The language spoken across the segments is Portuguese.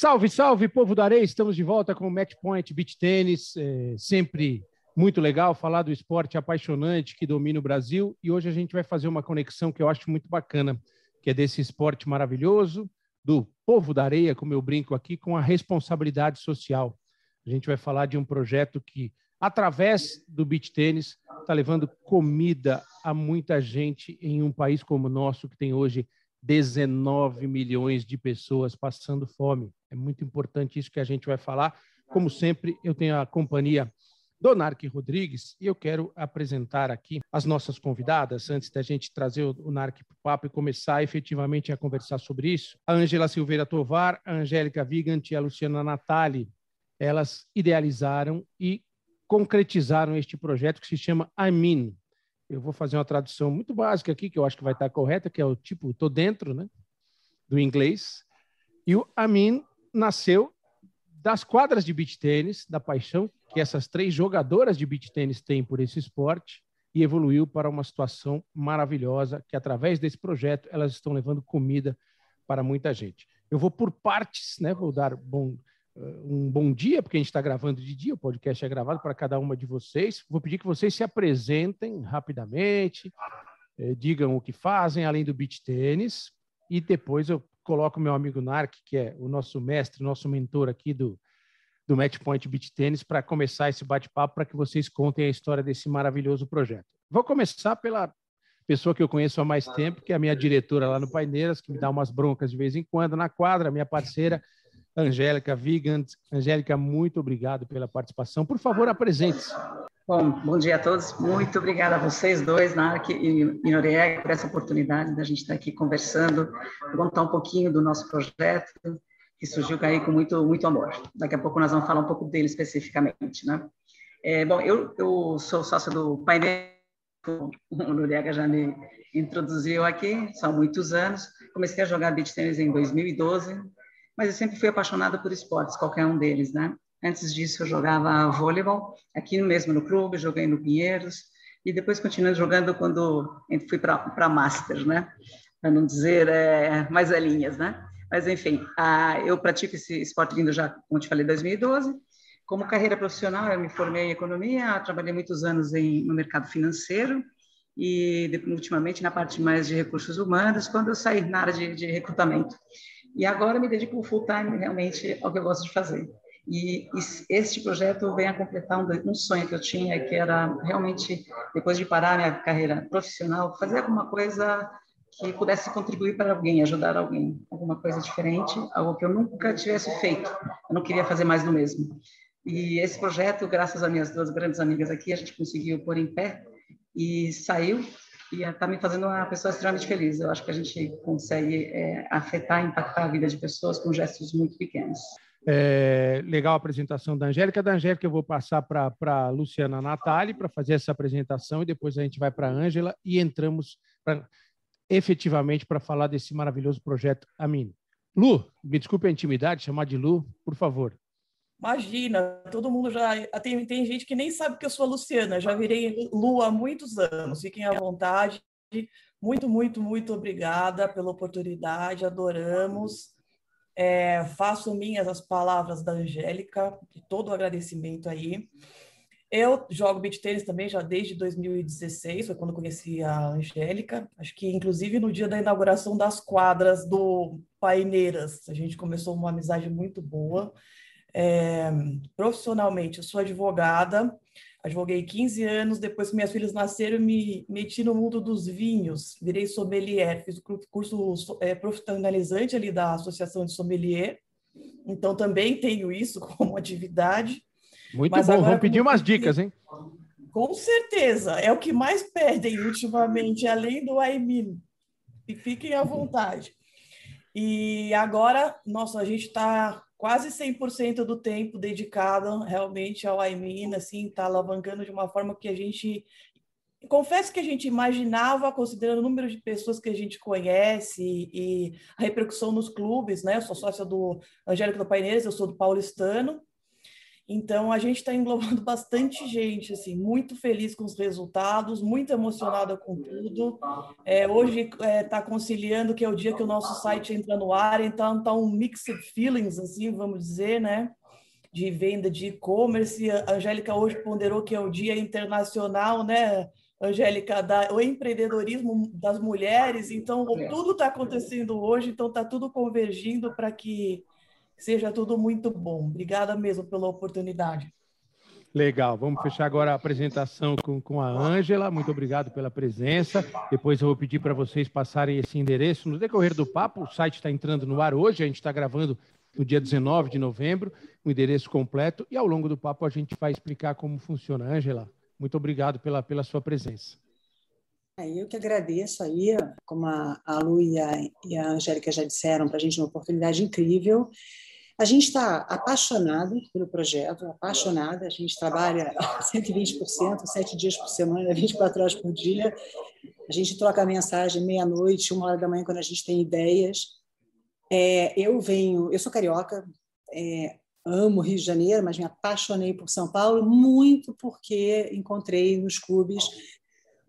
Salve, salve, povo da areia! Estamos de volta com o Match Point Beach Tênis. É sempre muito legal falar do esporte apaixonante que domina o Brasil. E hoje a gente vai fazer uma conexão que eu acho muito bacana, que é desse esporte maravilhoso, do povo da areia, como eu brinco aqui, com a responsabilidade social. A gente vai falar de um projeto que, através do beach tênis, está levando comida a muita gente em um país como o nosso, que tem hoje 19 milhões de pessoas passando fome. É muito importante isso que a gente vai falar. Como sempre, eu tenho a companhia do Narc Rodrigues e eu quero apresentar aqui as nossas convidadas, antes da gente trazer o Narc para o papo e começar efetivamente a conversar sobre isso. A Angela Silveira Tovar, a Angélica Vigant e a Luciana Natali, elas idealizaram e concretizaram este projeto que se chama I Mean, eu vou fazer uma tradução muito básica aqui, que eu acho que vai estar correta, que é o tipo, tô dentro, né? Do inglês. E o Amin nasceu das quadras de beach tênis, da paixão que essas três jogadoras de beach tênis têm por esse esporte e evoluiu para uma situação maravilhosa que através desse projeto elas estão levando comida para muita gente. Eu vou por partes, né? Vou dar bom um bom dia, porque a gente está gravando de dia, o podcast é gravado para cada uma de vocês. Vou pedir que vocês se apresentem rapidamente, eh, digam o que fazem, além do beach tênis, e depois eu coloco meu amigo Narc, que é o nosso mestre, nosso mentor aqui do, do Match Point Beach Tênis, para começar esse bate-papo, para que vocês contem a história desse maravilhoso projeto. Vou começar pela pessoa que eu conheço há mais tempo, que é a minha diretora lá no Paineiras, que me dá umas broncas de vez em quando na quadra, minha parceira, Angélica Vigant. Angélica, muito obrigado pela participação. Por favor, apresente-se. Bom, bom dia a todos. Muito obrigada a vocês dois, Narc e, e Noriega, por essa oportunidade da gente estar aqui conversando, contar um pouquinho do nosso projeto, que surgiu aí com muito, muito amor. Daqui a pouco nós vamos falar um pouco dele especificamente, né? É, bom, eu, eu sou sócio do painel, o Noriega já me introduziu aqui, são muitos anos. Comecei a jogar beach tennis em 2012, mas eu sempre fui apaixonada por esportes, qualquer um deles, né? Antes disso, eu jogava voleibol, aqui mesmo no clube, joguei no Pinheiros, e depois continuei jogando quando fui para Master, né? Para não dizer é, mais velhinhas, né? Mas, enfim, a, eu pratico esse esporte vindo já, como te falei, 2012. Como carreira profissional, eu me formei em economia, trabalhei muitos anos em, no mercado financeiro e, ultimamente, na parte mais de recursos humanos, quando eu saí na área de, de recrutamento. E agora me dedico full time realmente ao que eu gosto de fazer. E, e este projeto vem a completar um, um, sonho que eu tinha, que era realmente, depois de parar minha carreira profissional, fazer alguma coisa que pudesse contribuir para alguém, ajudar alguém, alguma coisa diferente, algo que eu nunca tivesse feito. Eu não queria fazer mais do mesmo. E esse projeto, graças às minhas duas grandes amigas aqui, a gente conseguiu pôr em pé e saiu e está me fazendo uma pessoa extremamente feliz. Eu acho que a gente consegue é, afetar, impactar a vida de pessoas com gestos muito pequenos. É, legal a apresentação da Angélica. Da Angélica, eu vou passar para a Luciana Natali para fazer essa apresentação e depois a gente vai para a Ângela e entramos pra, efetivamente para falar desse maravilhoso projeto Amin. Lu, me desculpe a intimidade, chamar de Lu, por favor. Imagina, todo mundo já. Tem, tem gente que nem sabe que eu sou a Luciana, já virei Lu há muitos anos. Fiquem à vontade. Muito, muito, muito obrigada pela oportunidade, adoramos. É, faço minhas as palavras da Angélica, de todo o agradecimento aí. Eu jogo beat tênis também já desde 2016, foi quando conheci a Angélica. Acho que, inclusive, no dia da inauguração das quadras do Paineiras, a gente começou uma amizade muito boa. É, profissionalmente, eu sou advogada, advoguei 15 anos, depois que minhas filhas nasceram, me meti no mundo dos vinhos, virei sommelier, fiz o curso é, profissionalizante ali da Associação de Sommelier, então também tenho isso como atividade. Muito Mas bom, vamos pedir umas dicas, hein? Com certeza, é o que mais pedem ultimamente, além do AIMIN. E fiquem à vontade. E agora, nossa, a gente está quase 100% do tempo dedicado realmente ao IMIN, assim, está alavancando de uma forma que a gente confesso que a gente imaginava, considerando o número de pessoas que a gente conhece e, a repercussão nos clubes, né? Eu sou sócia do Angélico do Paineiras, eu sou do Paulistano. Então, a gente está englobando bastante gente, assim, muito feliz com os resultados, muito emocionada com tudo. É, hoje está é, tá conciliando que é o dia que o nosso site entra no ar, então está um mixed feelings, assim, vamos dizer, né? De venda de e-commerce. A Angélica hoje ponderou que é o dia internacional, né? Angélica, da, o empreendedorismo das mulheres, então tudo está acontecendo hoje, então está tudo convergindo para que seja tudo muito bom. Obrigada mesmo pela oportunidade. Legal, vamos fechar agora a apresentação com, com a Ângela. Muito obrigado pela presença. Depois eu vou pedir para vocês passarem esse endereço no decorrer do papo. O site está entrando no ar hoje, a gente está gravando no dia 19 de novembro, o endereço completo, e ao longo do papo a gente vai explicar como funciona. Ângela, muito obrigado pela, pela sua presença. É, eu que agradeço aí, como a, a Lu e a, e a Angélica já disseram, para a gente uma oportunidade incrível. A gente está apaixonado pelo projeto, apaixonada. A gente trabalha 120%, sete dias por semana, 24 horas por dia. A gente troca mensagem meia-noite, uma hora da manhã, quando a gente tem ideias. É, eu venho, eu sou carioca, é, amo Rio de Janeiro, mas me apaixonei por São Paulo muito porque encontrei nos clubes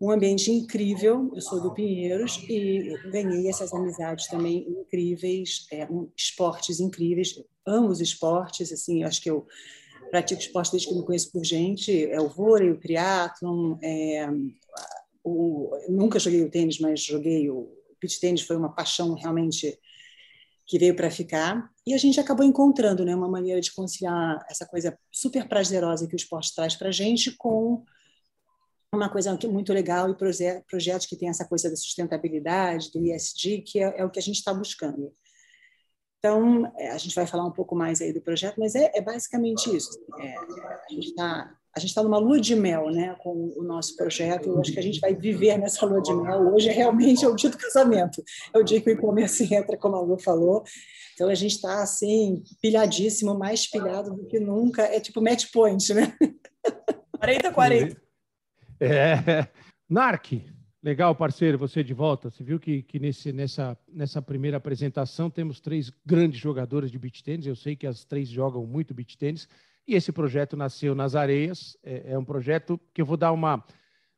um ambiente incrível. Eu sou do Pinheiros e ganhei essas amizades também incríveis, é, um, esportes incríveis. Amo os esportes, assim, acho que eu pratico esporte desde que me conheço por gente. É o vôlei, o triatlon, é, o, nunca joguei o tênis, mas joguei o beach tênis, foi uma paixão realmente que veio para ficar. E a gente acabou encontrando né, uma maneira de conciliar essa coisa super prazerosa que o esporte traz para a gente com uma coisa muito legal e projetos que tem essa coisa da sustentabilidade, do ISD, que é, é o que a gente está buscando. Então, é, a gente vai falar um pouco mais aí do projeto, mas é, é basicamente isso. É, a gente está a gente está numa lua de mel, né, com o nosso projeto. Eu acho que a gente vai viver nessa lua de mel. Hoje realmente é o dia do casamento, é o dia que o e-commerce entra, como a Lu falou. Então a gente está assim pilhadíssimo, mais pilhado do que nunca. É tipo match point, né? 40 40. É. Narc, legal, parceiro, você de volta. Você viu que, que nesse, nessa, nessa primeira apresentação temos três grandes jogadores de beach tênis. Eu sei que as três jogam muito beach tênis. E esse projeto nasceu nas areias. É, é um projeto que eu vou dar uma,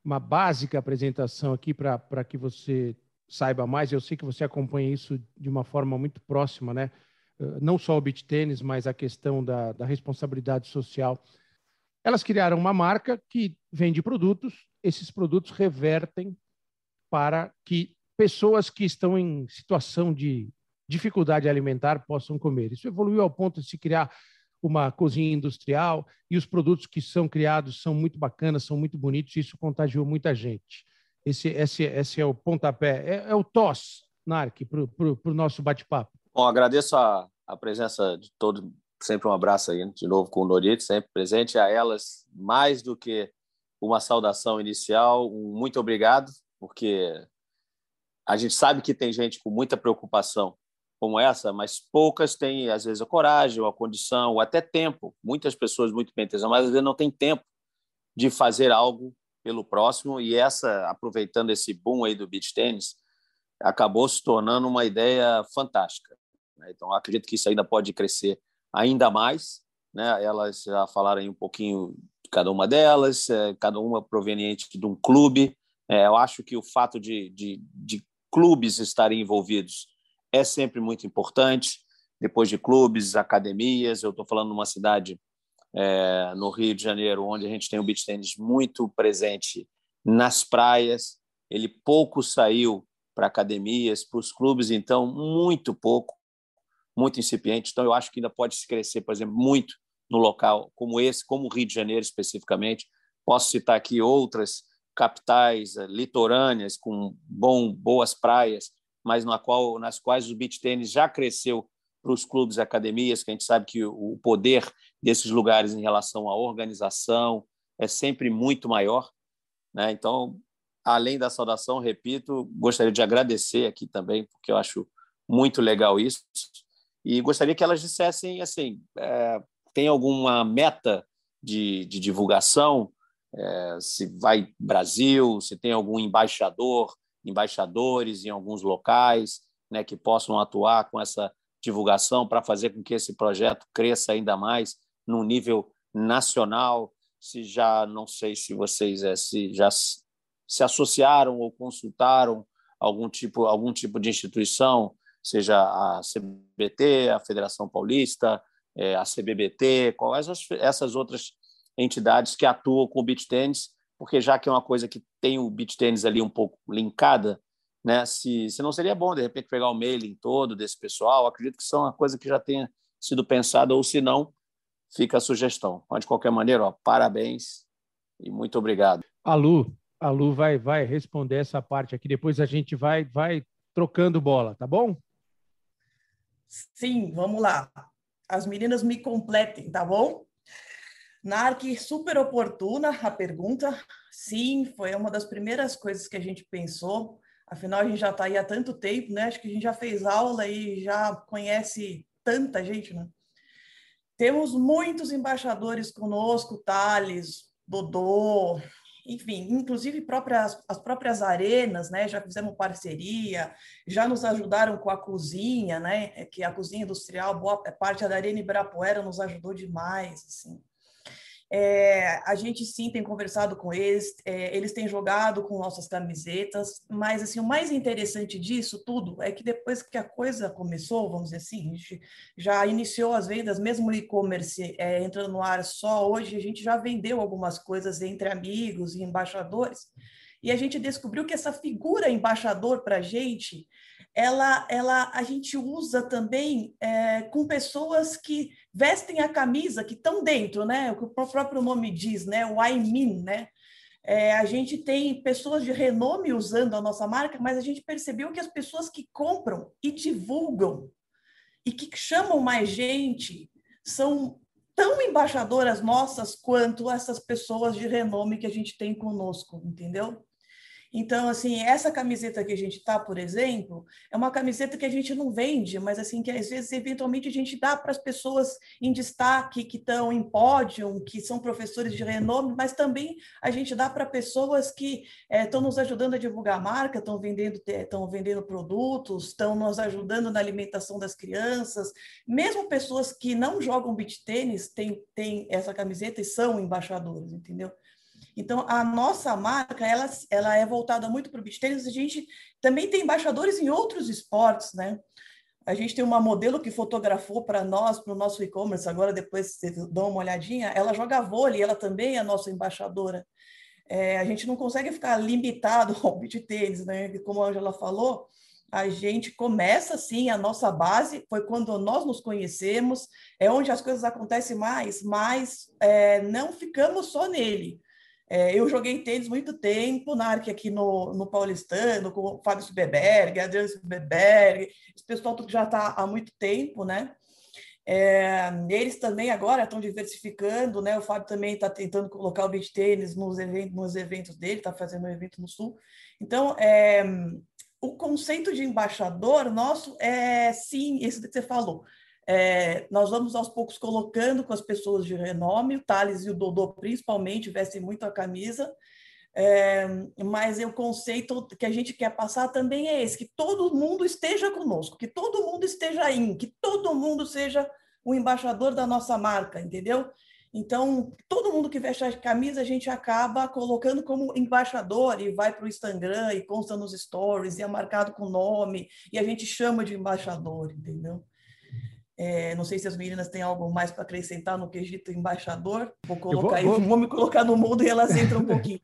uma básica apresentação aqui para que você saiba mais. Eu sei que você acompanha isso de uma forma muito próxima, né? Eh, não só o beach tênis, mas a questão da, da responsabilidade social elas criaram uma marca que vende produtos, esses produtos revertem para que pessoas que estão em situação de dificuldade alimentar possam comer. Isso evoluiu ao ponto de se criar uma cozinha industrial e os produtos que são criados são muito bacanas, são muito bonitos, e isso contagiou muita gente. Esse, esse, esse é o pontapé, é, é o TOS, Narc, para o nosso bate-papo. Bom, agradeço a, a presença de todos sempre um abraço aí de novo com o Norite, sempre presente. A elas, mais do que uma saudação inicial, um muito obrigado, porque a gente sabe que tem gente com muita preocupação como essa, mas poucas têm, às vezes, a coragem, ou a condição, ou até tempo. Muitas pessoas muito bem intencionadas, às vezes não têm tempo de fazer algo pelo próximo, e essa, aproveitando esse boom aí do beach tennis, acabou se tornando uma ideia fantástica. Né? Então, acredito que isso ainda pode crescer ainda mais. Né? Elas já falaram aí um pouquinho de cada uma delas, é, cada uma proveniente de um clube. É, eu acho que o fato de, de, de clubes estarem envolvidos é sempre muito importante. Depois de clubes, academias, eu estou falando numa cidade é, no Rio de Janeiro, onde a gente tem o beach tennis muito presente nas praias. Ele pouco saiu para academias, para os clubes, então muito pouco muito incipiente. Então, eu acho que ainda pode se crescer, por exemplo, muito no local como esse, como o Rio de Janeiro especificamente. Posso citar aqui outras capitais eh, litorâneas com bom, boas praias, mas na qual, nas quais o beach tênis já cresceu para os clubes e academias, que a gente sabe que o poder desses lugares em relação à organização é sempre muito maior. Né? Então, além da saudação, repito, gostaria de agradecer aqui também, porque eu acho muito legal isso. E gostaria que elas dissessem assim: é, tem alguma meta de, de divulgação? É, se vai Brasil, se tem algum embaixador, embaixadores em alguns locais, né, que possam atuar com essa divulgação para fazer com que esse projeto cresça ainda mais num nível nacional, se já não sei se vocês é, se já se associaram ou consultaram algum tipo algum tipo de instituição, seja a CBT, a Federação Paulista, é, a CBBT, quais essas outras entidades que atuam com o beach tênis, porque já que é uma coisa que tem o beach tênis ali um pouco linkada, né? Se, se não seria bom de repente pegar o mailing todo desse pessoal, acredito que são uma coisa que já tenha sido pensada ou se não, fica a sugestão. Mas de qualquer maneira, ó, parabéns e muito obrigado. A Lu, a Lu vai vai responder essa parte aqui, depois a gente vai vai trocando bola, tá bom? Sim, vamos lá. As meninas me completem, tá bom? Narc, super oportuna a pergunta. Sim, foi uma das primeiras coisas que a gente pensou. Afinal, a gente já está aí há tanto tempo, né? Acho que a gente já fez aula e já conhece tanta gente, né? Temos muitos embaixadores conosco, Thales, Dodô, enfim, inclusive próprias, as próprias arenas, né? Já fizemos parceria, já nos ajudaram com a cozinha, né? É que a cozinha industrial, boa parte da Arena Ibirapuera nos ajudou demais, assim. É, a gente sim tem conversado com eles, é, eles têm jogado com nossas camisetas, mas assim o mais interessante disso tudo é que depois que a coisa começou, vamos dizer assim, a gente já iniciou as vendas, mesmo o e-commerce é, entrando no ar só hoje, a gente já vendeu algumas coisas entre amigos e embaixadores, e a gente descobriu que essa figura embaixador para a gente ela, ela a gente usa também é, com pessoas que vestem a camisa, que estão dentro, né? O que o próprio nome diz, né? O I mean, né? É, a gente tem pessoas de renome usando a nossa marca, mas a gente percebeu que as pessoas que compram e divulgam e que chamam mais gente são tão embaixadoras nossas quanto essas pessoas de renome que a gente tem conosco, entendeu? Então, assim, essa camiseta que a gente tá, por exemplo, é uma camiseta que a gente não vende, mas assim que às vezes eventualmente a gente dá para as pessoas em destaque que estão em pódio, que são professores de renome, mas também a gente dá para pessoas que estão é, nos ajudando a divulgar a marca, estão vendendo estão vendendo produtos, estão nos ajudando na alimentação das crianças, mesmo pessoas que não jogam beach tênis têm, têm essa camiseta e são embaixadores, entendeu? Então, a nossa marca, ela, ela é voltada muito para o beach tennis. A gente também tem embaixadores em outros esportes, né? A gente tem uma modelo que fotografou para nós, para o nosso e-commerce, agora depois vocês dão uma olhadinha, ela joga vôlei, ela também é nossa embaixadora. É, a gente não consegue ficar limitado ao beach tênis, né? Como a Angela falou, a gente começa assim, a nossa base foi quando nós nos conhecemos, é onde as coisas acontecem mais, mas é, não ficamos só nele. É, eu joguei tênis muito tempo, na Arque aqui no, no Paulistano, com o Fábio Subeberg, Adriano Subeberg, esse pessoal que já está há muito tempo, né? É, eles também agora estão diversificando, né? O Fábio também está tentando colocar o beach tênis nos eventos, nos eventos dele, está fazendo um evento no Sul. Então, é, o conceito de embaixador nosso é sim, isso que você falou, é, nós vamos aos poucos colocando com as pessoas de renome, o Thales e o Dodô principalmente vestem muito a camisa, é, mas o conceito que a gente quer passar também é esse, que todo mundo esteja conosco, que todo mundo esteja em, que todo mundo seja o embaixador da nossa marca, entendeu? Então, todo mundo que veste a camisa, a gente acaba colocando como embaixador e vai para o Instagram e consta nos stories e é marcado com nome e a gente chama de embaixador, entendeu? É, não sei se as meninas têm algo mais para acrescentar no quesito embaixador. Vou colocar vou, vou... vou, me colocar no mundo e elas entram um pouquinho.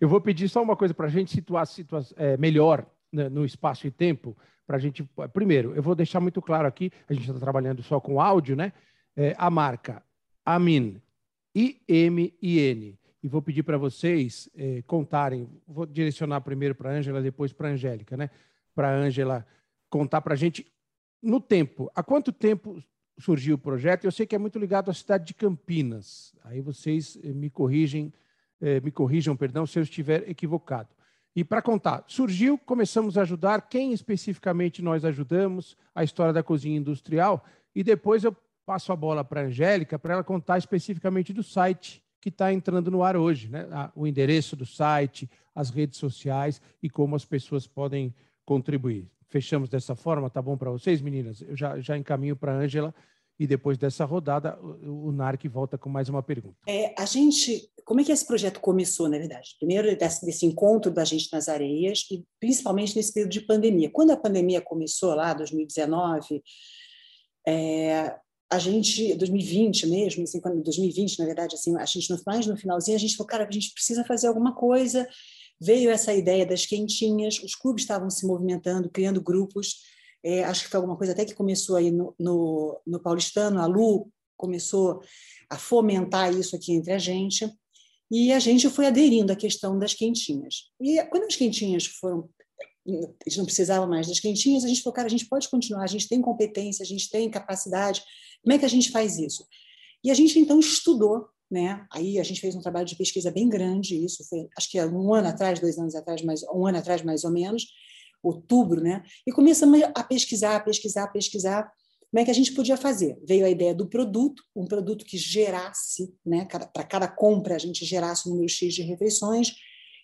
Eu vou pedir só uma coisa para a gente situar situa é, melhor né, no espaço e tempo. Para a gente, primeiro, eu vou deixar muito claro aqui. A gente está trabalhando só com áudio, né? É, a marca Amin, I-M-I-N. E vou pedir para vocês é, contarem. Vou direcionar primeiro para a Ângela, depois para a Angélica, né? Para a Ângela contar para a gente no tempo, há quanto tempo surgiu o projeto? Eu sei que é muito ligado à cidade de Campinas. Aí vocês eh, me corrigem, eh, me corrijam, perdão, se eu estiver equivocado. E para contar, surgiu, começamos a ajudar, quem especificamente nós ajudamos, a história da cozinha industrial, e depois eu passo a bola para a Angélica para ela contar especificamente do site que está entrando no ar hoje, né? o endereço do site, as redes sociais e como as pessoas podem contribuir fechamos dessa forma, tá bom para vocês, meninas? Eu já, já encaminho para a Ângela e depois dessa rodada o NARC volta com mais uma pergunta. É, a gente, como é que esse projeto começou, na verdade? Primeiro desse, desse encontro da gente nas areias e principalmente nesse período de pandemia. Quando a pandemia começou lá, 2019, é, a gente, 2020 mesmo, assim, quando 2020, na verdade, assim, a gente mais no finalzinho, a gente falou, cara, a gente precisa fazer alguma coisa. Veio essa ideia das quentinhas, os clubes estavam se movimentando, criando grupos. É, acho que foi alguma coisa até que começou aí no, no, no Paulistano, a Lu começou a fomentar isso aqui entre a gente, e a gente foi aderindo à questão das quentinhas. E quando as quentinhas foram gente não precisava mais das quentinhas, a gente falou, cara, a gente pode continuar, a gente tem competência, a gente tem capacidade, como é que a gente faz isso? E a gente, então, estudou, né? Aí a gente fez um trabalho de pesquisa bem grande, isso foi, acho que é um ano atrás, dois anos atrás, mais, um ano atrás, mais ou menos, outubro, né? E começamos a pesquisar, pesquisar, pesquisar como é que a gente podia fazer. Veio a ideia do produto, um produto que gerasse, né? Para cada compra a gente gerasse um número X de refeições,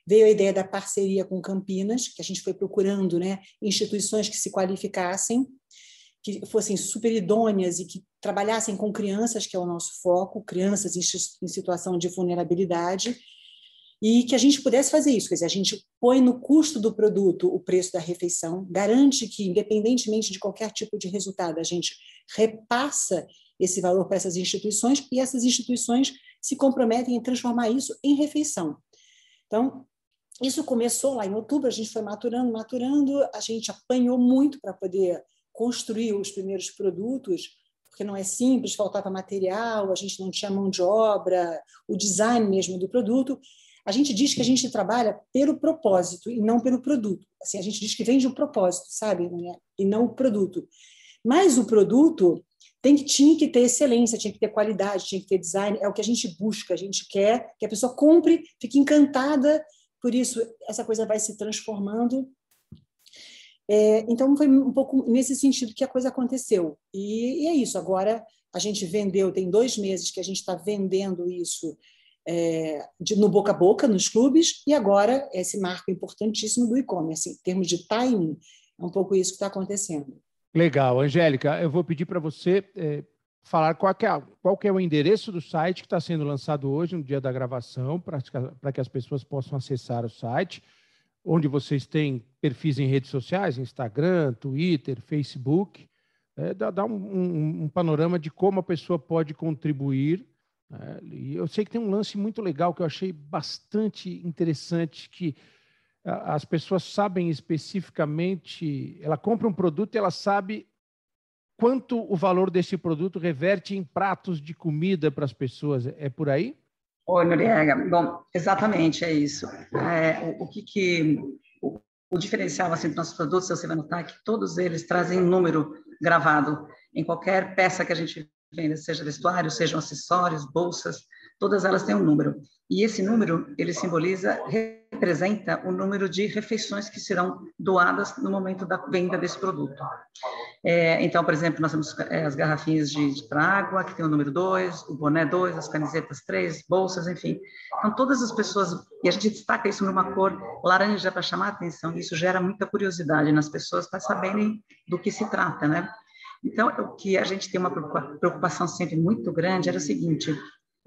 Veio a ideia da parceria com Campinas, que a gente foi procurando né, instituições que se qualificassem, que fossem super idôneas e que trabalhassem com crianças, que é o nosso foco, crianças em situação de vulnerabilidade, e que a gente pudesse fazer isso, quer dizer, a gente põe no custo do produto o preço da refeição, garante que, independentemente de qualquer tipo de resultado, a gente repassa esse valor para essas instituições e essas instituições se comprometem em transformar isso em refeição. Então, isso começou lá em outubro, a gente foi maturando, maturando, a gente apanhou muito para poder construir os primeiros produtos, porque não é simples, faltava material, a gente não tinha mão de obra, o design mesmo do produto. A gente diz que a gente trabalha pelo propósito e não pelo produto. Assim, a gente diz que vende o propósito, sabe? E não o produto. Mas o produto tem que, tinha que ter excelência, tinha que ter qualidade, tinha que ter design. É o que a gente busca, a gente quer que a pessoa compre, fique encantada por isso, essa coisa vai se transformando. É, então, foi um pouco nesse sentido que a coisa aconteceu. E, e, é isso. Agora, a gente vendeu, tem dois meses que a gente está vendendo isso é, de, no boca a boca, nos clubes, e agora esse marco importantíssimo do e-commerce. Em termos de timing, é um pouco isso que está acontecendo. Legal. Angélica, eu vou pedir para você é, falar qual, é, qual é o endereço do site que está sendo lançado hoje, no dia da gravação, para que as pessoas possam acessar o site, onde vocês têm perfis em redes sociais, Instagram, Twitter, Facebook. É, dá, dá um, um, um, panorama de como a pessoa pode contribuir. Né? E eu sei que tem um lance muito legal que eu achei bastante interessante, que as pessoas sabem especificamente, ela compra um produto e ela sabe quanto o valor desse produto reverte em pratos de comida para as pessoas. É por aí? Oi, Noriega. Bom, exatamente, é isso. É, o, o, que, que o, o, diferencial assim, dos nossos produtos, você vai notar que todos eles trazem um número gravado em qualquer peça que a gente venda, seja vestuário, sejam acessórios, bolsas, todas elas têm um número. E esse número, ele simboliza, representa o número de refeições que serão doadas no momento da venda desse produto. É, então, por exemplo, nós temos é, as garrafinhas de, de água, que tem o número 2, o boné 2, as camisetas 3, bolsas, enfim. Então, todas as pessoas, e a gente destaca isso numa cor laranja para chamar a atenção, isso gera muita curiosidade nas pessoas para saberem do que se trata, né? Então, o que a gente tem uma preocupação sempre muito grande era o seguinte: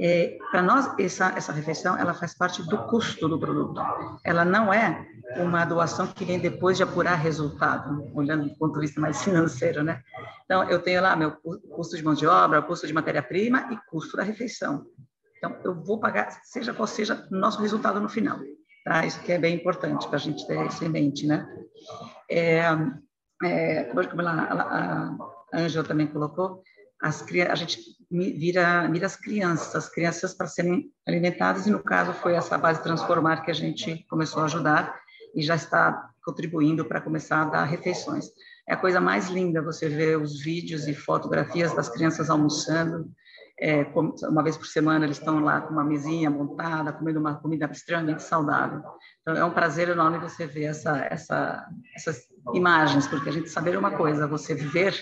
é, para nós, essa, essa refeição, ela faz parte do custo do produto. Ela não é uma doação que vem depois de apurar resultado, olhando do ponto de vista mais financeiro, né? Então, eu tenho lá meu custo de mão de obra, custo de matéria-prima e custo da refeição. Então, eu vou pagar, seja qual seja nosso resultado no final. Tá? Isso que é bem importante para a gente ter isso em mente, né? É, é, como a, a, a também colocou, as, a gente vira, vira as crianças, as crianças para serem alimentadas, e no caso foi essa base Transformar que a gente começou a ajudar e já está contribuindo para começar a dar refeições. É a coisa mais linda você ver os vídeos e fotografias das crianças almoçando, é, uma vez por semana eles estão lá com uma mesinha montada, comendo uma comida extremamente saudável. Então é um prazer enorme você ver essa, essa, essas imagens, porque a gente saber uma coisa, você ver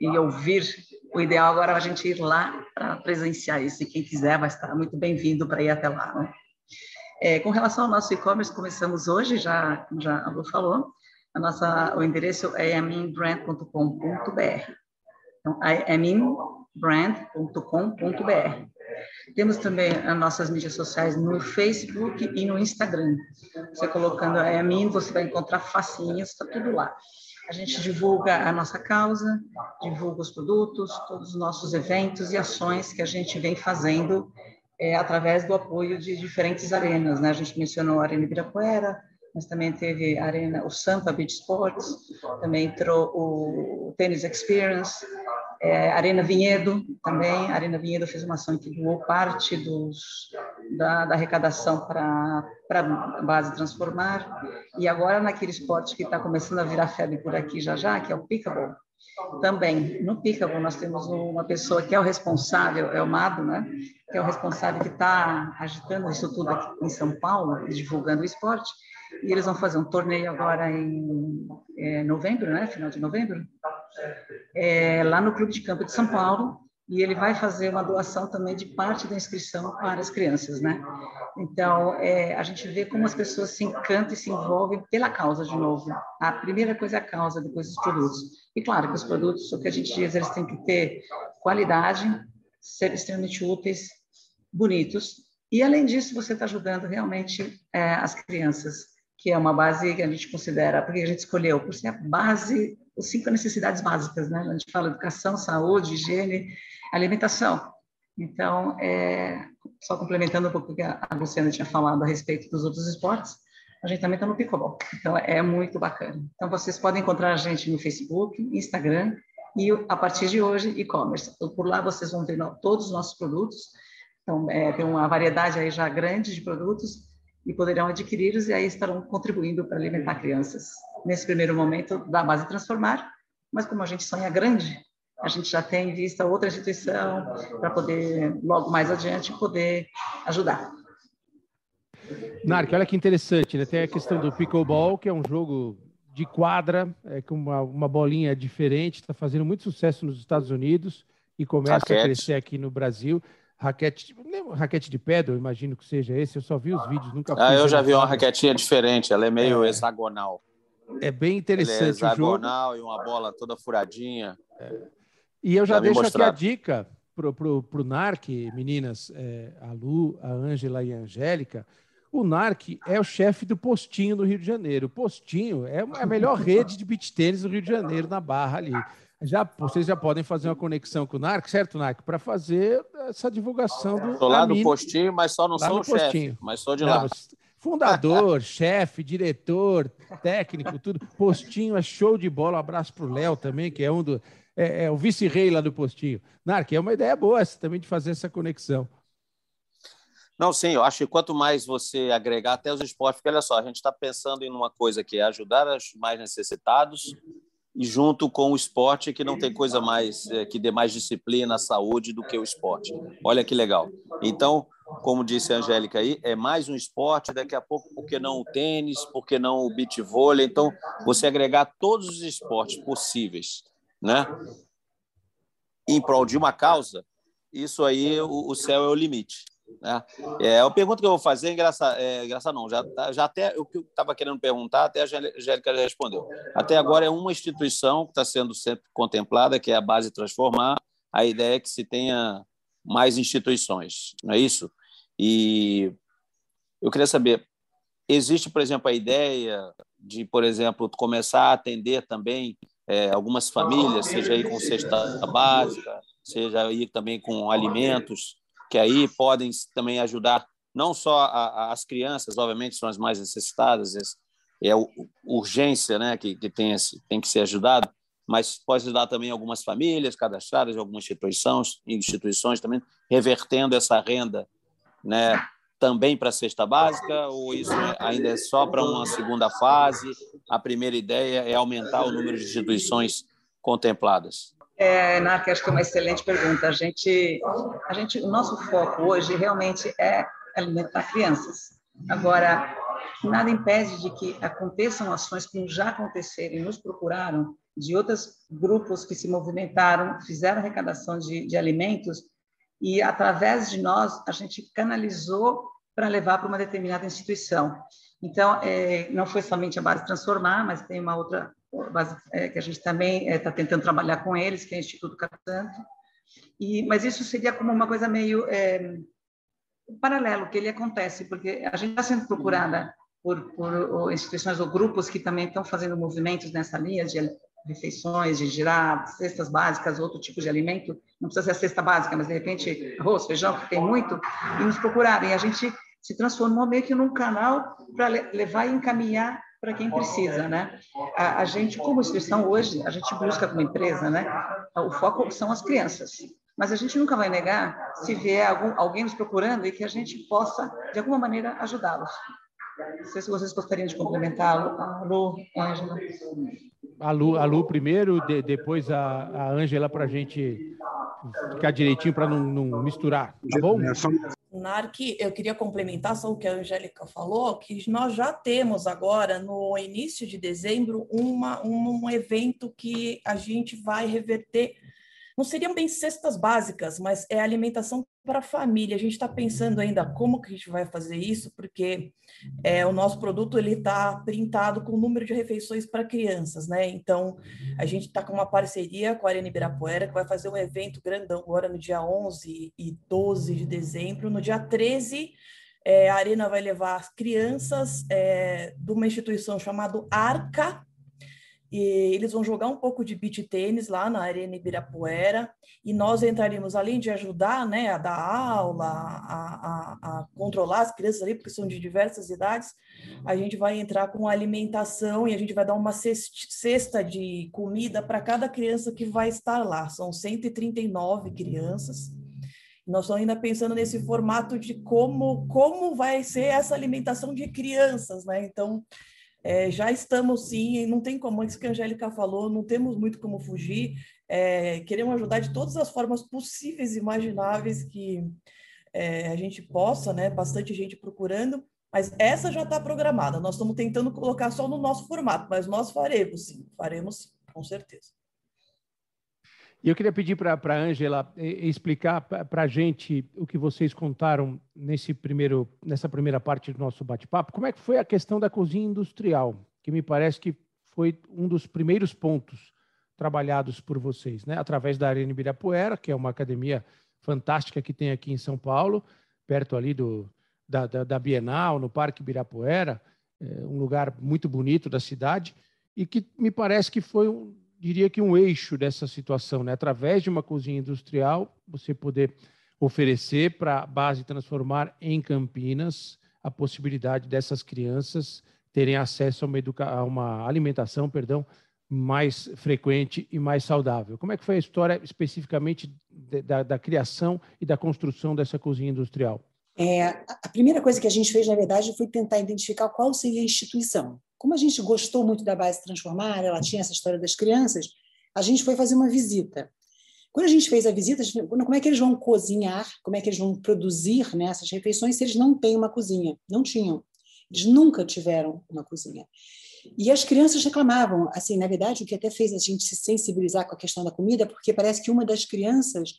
e ouvir o ideal agora é a gente ir lá para presenciar isso, e quem quiser vai estar muito bem-vindo para ir até lá. Né? É, com relação ao nosso e-commerce, começamos hoje, já, como já a Lu falou, a nossa, o endereço é aminbrand.com.br. Então, amin, brand.com.br. Temos também as nossas mídias sociais no Facebook e no Instagram. Você colocando a mim, você vai encontrar facinho, está tudo lá. A gente divulga a nossa causa, divulga os produtos, todos os nossos eventos e ações que a gente vem fazendo é, através do apoio de diferentes arenas. Né? A gente mencionou a Arena Ibirapuera, mas também teve a arena, o Sampa Beach Sports, também entrou o Tennis Experience, é, Arena Vinhedo também, Arena Vinhedo fez uma ação que doou parte dos, da, da arrecadação para a base Transformar, e agora naquele esporte que está começando a virar febre por aqui já já, que é o pickleball, também, no Pickleball, nós temos uma pessoa que é o responsável, é o Mado, né? que é o responsável que está agitando isso tudo aqui em São Paulo, divulgando o esporte, e eles vão fazer um torneio agora em é, novembro, né? Final de novembro, é, lá no Clube de Campo de São Paulo. E ele vai fazer uma doação também de parte da inscrição para as crianças, né? Então, é, a gente vê como as pessoas se encantam e se envolvem pela causa de novo. A primeira coisa é a causa, depois os produtos. E claro que os produtos, o que a gente diz, eles têm que ter qualidade, ser extremamente úteis, bonitos. E além disso, você está ajudando realmente é, as crianças que é uma base que a gente considera, porque a gente escolheu, por ser a base, as cinco necessidades básicas, né? A gente fala educação, saúde, higiene, alimentação. Então, é, só complementando um pouco o que a Luciana tinha falado a respeito dos outros esportes, a gente também está no pickleball. Então, é muito bacana. Então, vocês podem encontrar a gente no Facebook, Instagram e, a partir de hoje, e-commerce. Então, por lá, vocês vão ver todos os nossos produtos. Então, é, tem uma variedade aí já grande de produtos e poderão adquiri-los e aí estarão contribuindo para alimentar crianças. Nesse primeiro momento, da base transformar, mas como a gente sonha grande, a gente já tem em vista outra instituição para poder, logo mais adiante, poder ajudar. Narc, olha que interessante, né? Tem a questão do pickleball, que é um jogo de quadra, é, com uma, uma bolinha diferente, está fazendo muito sucesso nos Estados Unidos e começa Raquete. a crescer aqui no Brasil raquete, raquete de pedra, eu imagino que seja esse. Eu só vi os vídeos, nunca Ah, eu já vi uma raquetinha diferente, ela é meio é, hexagonal. É bem interessante é hexagonal e uma bola toda furadinha. É. E eu já, já deixo aqui a dica pro, pro, pro NARC, meninas, é, a Lu, a Ângela e a Angélica. O NARC é o chefe do Postinho no Rio de Janeiro. O Postinho é a melhor rede de beach tênis do Rio de Janeiro, na Barra ali já, vocês já podem fazer uma conexão com o NARC, certo, NARC? Para fazer essa divulgação do. Estou lá no postinho, mas só não lá sou o chefe, mas sou de lá. fundador, chefe, diretor, técnico, tudo. Postinho é show de bola. Um abraço para o Léo também, que é um do. É, é o vice-rei lá do Postinho. Narc, é uma ideia boa essa, também de fazer essa conexão. Não, sim, eu acho que quanto mais você agregar até os esportes, porque olha só, a gente está pensando em uma coisa que é ajudar os mais necessitados, e junto com o esporte que não tem coisa mais é, que dê mais disciplina à saúde do que o esporte. Olha que legal. Então, como disse a Angélica aí, é mais um esporte, daqui a pouco, por que não o tênis, por que não o beach vôlei? Então, você agregar todos os esportes possíveis, né? Em prol de uma causa, isso aí, o, o céu é o limite. Né? É, a pergunta que eu vou fazer é engraçada, é, não, já, tá, já até o que eu estava querendo perguntar, até a Angélica já respondeu. Até agora é uma instituição que está sendo sempre contemplada, que é a Base Transformar. A ideia é que se tenha mais instituições, não é isso? E eu queria saber, existe, por exemplo, a ideia de, por exemplo, começar a atender também é, algumas famílias, seja aí com cesta básica, seja aí também com alimentos, que aí podem também ajudar não só a, a, as crianças, obviamente são as mais necessitadas, é urgência né, que, que tem, esse, tem que ser ajudado, mas pode ajudar também algumas famílias cadastradas, algumas instituições, instituições também, revertendo essa renda né, também para a cesta básica, ou isso é, ainda é só para uma segunda fase? A primeira ideia é aumentar o número de instituições contempladas. É, acho que é uma excelente pergunta. A gente, a gente, o nosso foco hoje realmente é alimentar crianças. Agora, nada impede de que aconteçam ações como já aconteceram e nos procuraram de outros grupos que se movimentaram, fizeram arrecadação de, de alimentos e, através de nós, a gente canalizou para levar para uma determinada instituição. Então, é, não foi somente a base transformar, mas tem uma outra é, que a gente também está é, tentando trabalhar com eles, que é o Instituto Catanto, E, mas isso seria como uma coisa meio é, paralelo que ele acontece, porque a gente está sendo procurada por, por instituições ou grupos que também estão fazendo movimentos nessa linha de refeições, de girar cestas básicas, outro tipo de alimento, não precisa ser a cesta básica, mas de repente arroz, feijão, que tem muito, e nos procurarem. A gente se transformou meio que num canal para levar e encaminhar para quem precisa, né? A, a, gente, como instituição hoje, a gente busca como empresa, né? O foco são as crianças, mas a gente nunca vai negar se vier algum, alguém nos procurando e que a gente possa, de alguma maneira, ajudá-los. Não sei se vocês gostariam de complementar, a Lu, Ângela. A Lu, a Lu primeiro, de, depois a Ângela, para a gente ficar direitinho, para não, não, misturar, tá bom? Narc, eu queria complementar só o que a Angélica falou, que nós já temos agora, no início de dezembro, uma, um, um evento que a gente vai reverter não seriam bem cestas básicas, mas é alimentação para a família. A gente está pensando ainda como que a gente vai fazer isso, porque é, o nosso produto ele está printado com o número de refeições para crianças, né? Então a gente está com uma parceria com a Arena Ibirapuera que vai fazer um evento grandão agora no dia 11 e 12 de dezembro. No dia 13 é, a Arena vai levar as crianças é, de uma instituição chamada Arca e eles vão jogar um pouco de beach tênis lá na Arena Ibirapuera, e nós entraremos, além de ajudar né, a dar aula, a, a, a, controlar as crianças ali, porque são de diversas idades, a gente vai entrar com alimentação e a gente vai dar uma cesta de comida para cada criança que vai estar lá. São 139 crianças. Nós estamos ainda pensando nesse formato de como, como vai ser essa alimentação de crianças, né? Então, é, já estamos sim, não tem como, isso que a Angélica falou, não temos muito como fugir, é, queremos ajudar de todas as formas possíveis e imagináveis que é, a gente possa, né? Bastante gente procurando, mas essa já está programada. Nós estamos tentando colocar só no nosso formato, mas nós faremos sim, faremos com certeza. E eu queria pedir para a Ângela explicar para a gente o que vocês contaram nesse primeiro, nessa primeira parte do nosso bate-papo. Como é que foi a questão da cozinha industrial, que me parece que foi um dos primeiros pontos trabalhados por vocês, né? através da Arena Ibirapuera, que é uma academia fantástica que tem aqui em São Paulo, perto ali do, da, da, da Bienal, no Parque Ibirapuera, é um lugar muito bonito da cidade, e que me parece que foi um, diria que um eixo dessa situação, né? através de uma cozinha industrial, você poder oferecer para a base transformar em Campinas a possibilidade dessas crianças terem acesso a uma, a uma alimentação, perdão, mais frequente e mais saudável. Como é que foi a história especificamente de, da, da, criação e da construção dessa cozinha industrial? É, a primeira coisa que a gente fez, na verdade, foi tentar identificar qual seria a instituição. Como a gente gostou muito da base Transformar, ela tinha essa história das crianças, a gente foi fazer uma visita. Quando a gente fez a visita, a gente, como é que eles vão cozinhar, como é que eles vão produzir né, essas refeições se eles não têm uma cozinha? Não tinham. Eles nunca tiveram uma cozinha. E as crianças reclamavam. Assim, na verdade, o que até fez a gente se sensibilizar com a questão da comida, porque parece que uma das crianças,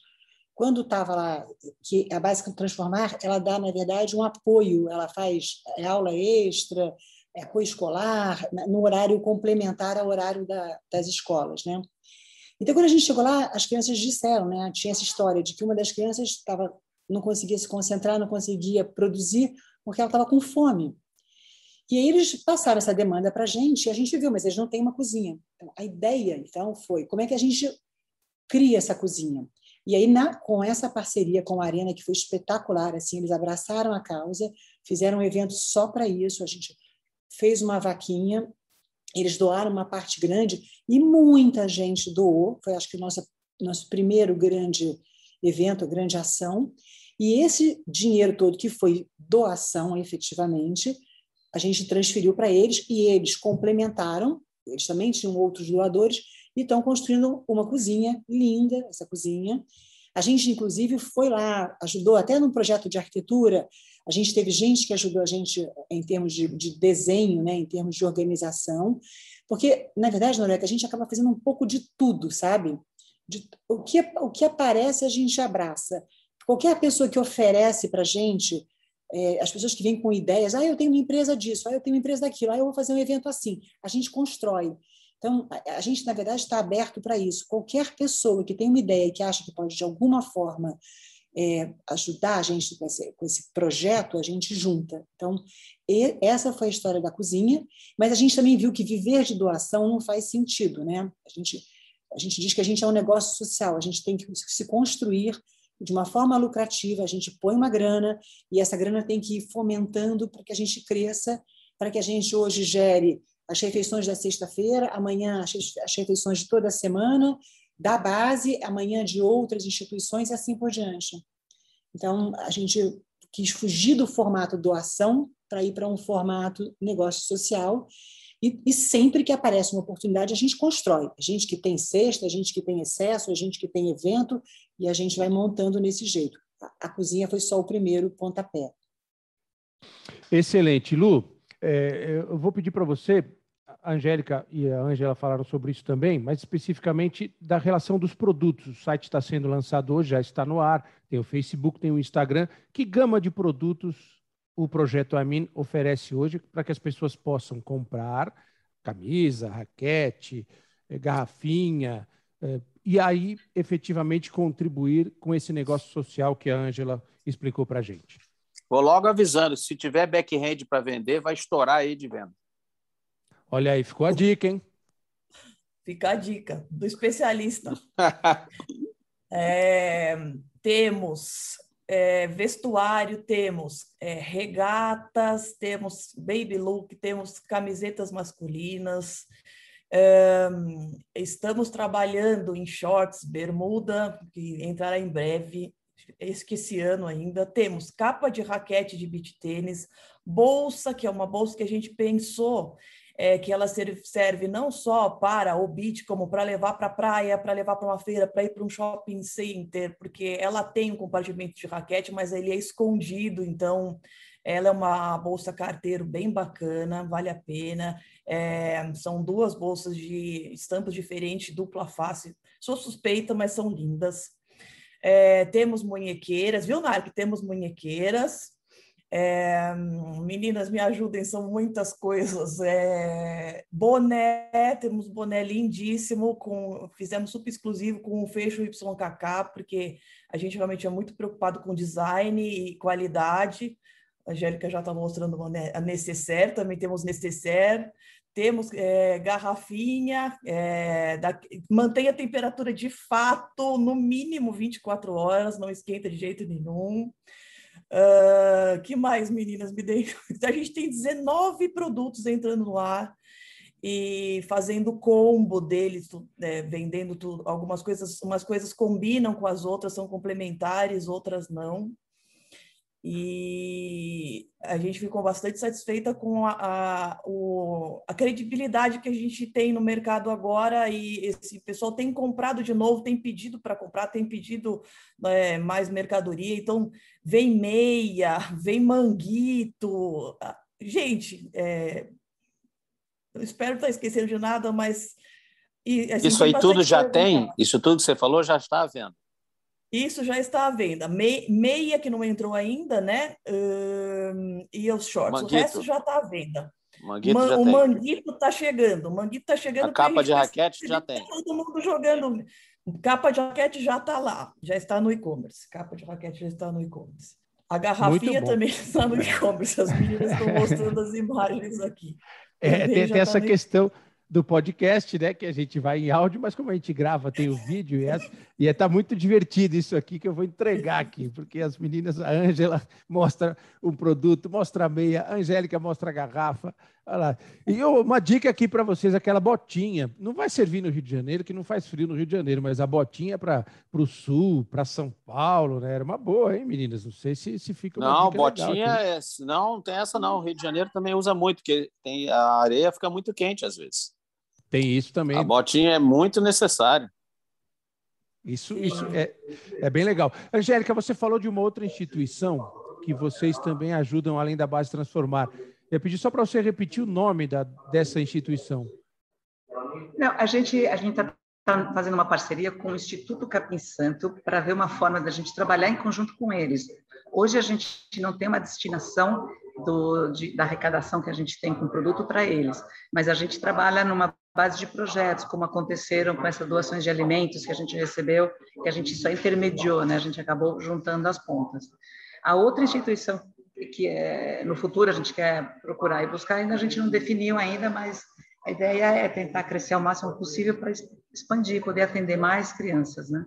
quando estava lá, que a Básica Transformar, ela dá, na verdade, um apoio, ela faz aula extra, é, apoio escolar, no horário complementar ao horário da, das escolas. Né? Então, quando a gente chegou lá, as crianças disseram, né, tinha essa história de que uma das crianças estava, não conseguia se concentrar, não conseguia produzir, porque ela estava com fome. E aí eles passaram essa demanda para a gente, e a gente viu, mas eles não têm uma cozinha. Então, a ideia, então, foi como é que a gente cria essa cozinha? E aí, na, com essa parceria com a Arena, que foi espetacular, assim, eles abraçaram a causa, fizeram um evento só para isso, a gente fez uma vaquinha, eles doaram uma parte grande e muita gente doou. Foi, acho que, o nosso, nosso primeiro grande evento, grande ação. E esse dinheiro todo, que foi doação efetivamente, a gente transferiu para eles e eles complementaram. Eles também tinham outros doadores e estão construindo uma cozinha linda, essa cozinha. A gente, inclusive, foi lá, ajudou até num projeto de arquitetura, a gente teve gente que ajudou a gente em termos de, de desenho, né, em termos de organização, porque, na verdade, Noreca, a gente acaba fazendo um pouco de tudo, sabe? De, o, que, o que aparece, a gente abraça. Qualquer pessoa que oferece para a gente, é, as pessoas que vêm com ideias, ah, eu tenho uma empresa disso, ah, eu tenho uma empresa daquilo, ah, eu vou fazer um evento assim. A gente constrói. Então, a, gente, na verdade, está aberto para isso. Qualquer pessoa que tem uma ideia e que acha que pode, de alguma forma, é, ajudar a gente com esse, com esse, projeto, a gente junta. Então, e, essa foi a história da cozinha, mas a gente também viu que viver de doação não faz sentido. Né? A, gente, a gente diz que a gente é um negócio social, a gente tem que se construir de uma forma lucrativa, a gente põe uma grana e essa grana tem que ir fomentando para que a gente cresça, para que a gente hoje gere as refeições da sexta-feira, amanhã as refeições de toda a semana, da base, amanhã de outras instituições e assim por diante. Então, a gente quis fugir do formato doação para ir para um formato negócio social e, e, sempre que aparece uma oportunidade, a gente constrói. A gente que tem cesta, a gente que tem excesso, a gente que tem evento, e a gente vai montando nesse jeito. A, a cozinha foi só o primeiro pontapé. Excelente. Lu, é, eu vou pedir para você, a Angélica e a Ângela falaram sobre isso também, mas especificamente da relação dos produtos. O site está sendo lançado hoje, já está no ar, tem o Facebook, tem o Instagram. Que gama de produtos o projeto Amin oferece hoje para que as pessoas possam comprar camisa, raquete, eh, garrafinha, eh, e aí efetivamente contribuir com esse negócio social que a Ângela explicou para a gente. Vou logo avisando, se tiver backhand para vender, vai estourar aí de venda. Olha aí, ficou a dica, hein? Fica a dica do especialista. é, temos é, vestuário, temos é, regatas, temos baby look, temos camisetas masculinas, é, estamos trabalhando em shorts, bermuda, que entrará em breve, esse ano ainda. Temos capa de raquete de beach tênis, bolsa, que é uma bolsa que a gente pensou é, que ela serve não só para o beach, como para levar para a praia, para levar para uma feira, para ir para um shopping center, porque ela tem um compartimento de raquete, mas ele é escondido, então ela é uma bolsa carteiro bem bacana, vale a pena. É, são duas bolsas de estampas diferentes, dupla face. Sou suspeita, mas são lindas. É, temos munhequeiras, viu, Narc? Temos munhequeiras. É, meninas, me ajudem, são muitas coisas. É, boné, temos boné lindíssimo, com, fizemos super exclusivo com o fecho YKK, porque a gente realmente é muito preocupado com design e qualidade. A Angélica já está mostrando a necessaire, também temos necessaire, temos é, garrafinha, é, da, mantém a temperatura de fato no mínimo 24 horas, não esquenta de jeito nenhum. Uh, que mais, meninas? Me deem. A gente tem 19 produtos entrando no ar e fazendo combo deles, é, vendendo tudo. Algumas coisas, umas coisas combinam com as outras, são complementares, outras não e a gente ficou bastante satisfeita com a, a, o, a, credibilidade que a gente tem no mercado agora. E esse pessoal tem comprado de novo, tem pedido para comprar, tem pedido é, mais mercadoria, então vem meia, vem manguito, gente, é, eu espero estar esquecendo de nada, mas e, assim, isso aí tudo já tem, isso tudo que você falou já está vendo. Isso já está à venda. meia que não entrou ainda, né? e os shorts. Manguito. O resto já está à venda. Manguito Man, o tem. Manguito está chegando. O Manguito está chegando. A capa a de raquete já tem. Todo mundo jogando. Capa de raquete já está lá. Já está no e-commerce. Capa de raquete já está no e-commerce. A garrafinha também está no e-commerce. As meninas estão mostrando as imagens aqui. É, tem, tem tá essa questão do podcast, né? Que a gente vai em áudio, mas como a gente grava, tem o vídeo e, essa, e é, tá muito divertido isso aqui que eu vou entregar aqui, porque as meninas, a Ângela mostra um produto, mostra a meia, a Angélica mostra a garrafa. Olha lá. E eu, uma dica aqui para vocês: aquela botinha. Não vai servir no Rio de Janeiro, que não faz frio no Rio de Janeiro, mas a botinha para o sul, para São Paulo, né? Era uma boa, hein, meninas? Não sei se, se fica. não, botinha é. Não, tem essa não. O Rio de Janeiro também usa muito, porque tem, a areia fica muito quente às vezes. Tem isso também. A botinha é muito necessária. Isso, isso é, é bem legal. Angélica, você falou de uma outra instituição que vocês também ajudam, além da base transformar. Eu pedi só para você repetir o nome da, dessa instituição. Não, a gente a gente está tá fazendo uma parceria com o Instituto Capim Santo para ver uma forma da gente trabalhar em conjunto com eles. Hoje a gente não tem uma destinação do, de, da arrecadação que a gente tem com o produto para eles, mas a gente trabalha numa base de projetos, como aconteceram com essas doações de alimentos que a gente recebeu, que a gente só intermediou, né? A gente acabou juntando as pontas. A outra instituição que é, no futuro a gente quer procurar e buscar, ainda a gente não definiu ainda, mas a ideia é tentar crescer ao máximo possível para expandir, poder atender mais crianças, né?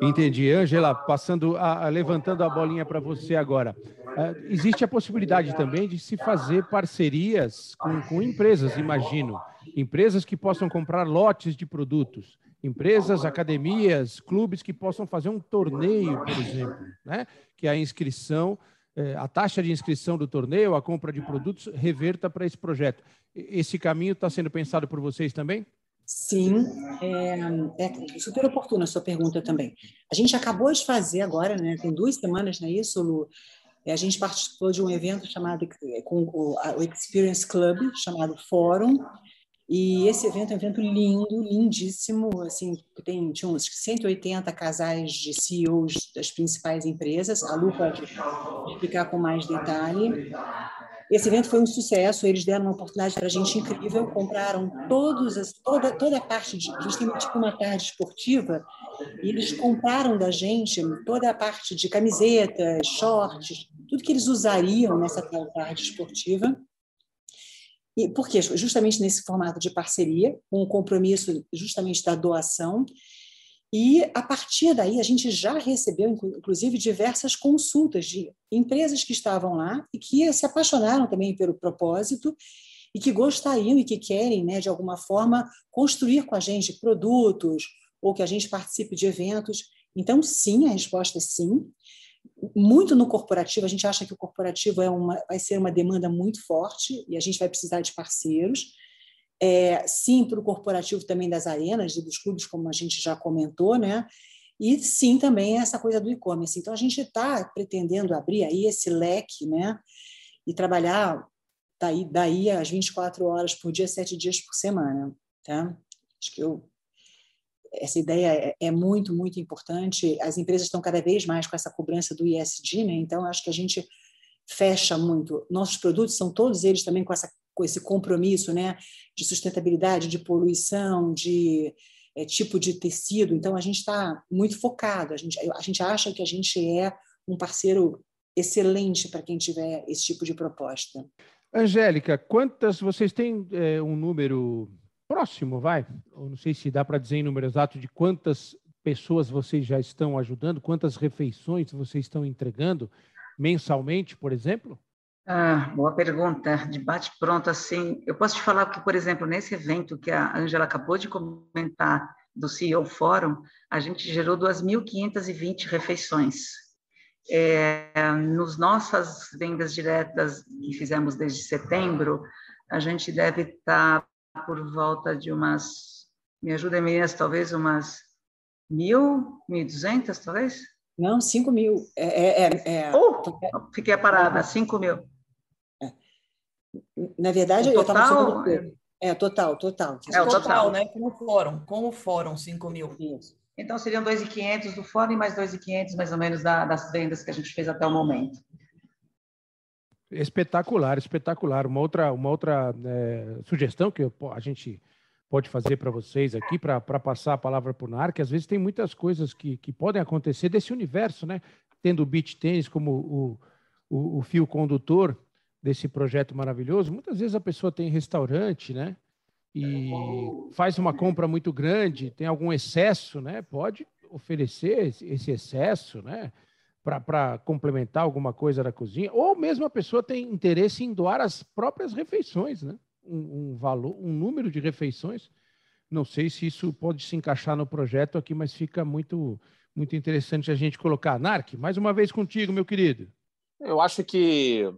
Entendi. Angela, passando a, levantando a bolinha para você agora. Uh, existe a possibilidade também de se fazer parcerias com, com empresas, imagino. Empresas que possam comprar lotes de produtos. Empresas, academias, clubes que possam fazer um torneio, por exemplo, né? que a inscrição, eh, a taxa de inscrição do torneio, a compra de produtos, reverta para esse projeto. Esse caminho está sendo pensado por vocês também? Sim, é, é, super oportuna a sua pergunta também. A gente acabou de fazer agora, né, tem duas semanas, não é isso, Lu? É, a gente participou de um evento chamado com o, o Experience Club, chamado Fórum, e esse evento é um evento lindo, lindíssimo, assim, tem tinha uns 180 casais de CEOs das principais empresas. A Lu pode explicar com mais detalhe. Esse evento foi um sucesso, eles deram uma oportunidade para a gente incrível, compraram todos toda, toda a parte de. Gente tem tipo uma tarde esportiva, e eles compraram da gente toda a parte de camisetas, shorts, tudo que eles usariam nessa tarde esportiva. E por quê? Justamente nesse formato de parceria, com o compromisso justamente da doação. E, a partir daí, a gente já recebeu, inclusive, diversas consultas de empresas que estavam lá e que se apaixonaram também pelo propósito e que gostariam e que querem, né, de alguma forma, construir com a gente produtos ou que a gente participe de eventos. Então, sim, a resposta é sim. Muito no corporativo, a gente acha que o corporativo é uma, vai ser uma demanda muito forte e a gente vai precisar de parceiros é, sim para o corporativo também das arenas e dos clubes, como a gente já comentou, né? E sim também essa coisa do e-commerce. Então a gente está pretendendo abrir aí esse leque, né? E trabalhar daí, daí às 24 horas por dia, sete dias por semana, tá? Acho que eu essa ideia é, é muito, muito importante. As empresas estão cada vez mais com essa cobrança do ISD, né? Então, acho que a gente fecha muito. Nossos produtos são todos eles também com essa esse compromisso né, de sustentabilidade, de poluição, de é, tipo de tecido. Então, a gente está muito focado, a gente, a gente acha que a gente é um parceiro excelente para quem tiver esse tipo de proposta. Angélica, quantas vocês têm é, um número próximo, vai? Eu não sei se dá para dizer em número exato de quantas pessoas vocês já estão ajudando, quantas refeições vocês estão entregando mensalmente, por exemplo? Ah, boa pergunta. De bate-pronto, assim, eu posso te falar que, por exemplo, nesse evento que a Angela acabou de comentar do CEO Fórum, a gente gerou 2.520 refeições. É, nos nossas vendas diretas que fizemos desde setembro, a gente deve estar por volta de umas, me ajuda meninas, talvez umas mil, mil duzentas, talvez? Não, cinco mil. É, é, é, é... Oh, fiquei parada, cinco mil. Na verdade, o eu estava falando. É, total, total. É, o total, total, né? Com o fórum, com o fórum, 5 mil. Isso. Então, seriam 2.500 do fórum e mais 2.500, mais ou menos, da, das vendas que a gente fez até o momento. Espetacular, espetacular. Uma outra, uma outra é, sugestão que a gente pode fazer para vocês aqui, para passar a palavra para o NAR, que às vezes tem muitas coisas que, que podem acontecer desse universo, né? Tendo o beach tênis como o, o, o fio condutor, desse projeto maravilhoso, muitas vezes a pessoa tem restaurante, né? E faz uma compra muito grande, tem algum excesso, né? Pode oferecer esse excesso, né? Para complementar alguma coisa da cozinha, ou mesmo a pessoa tem interesse em doar as próprias refeições, né? Um, um valor, um número de refeições. Não sei se isso pode se encaixar no projeto aqui, mas fica muito, muito interessante a gente colocar. Narc, mais uma vez contigo, meu querido. Eu acho que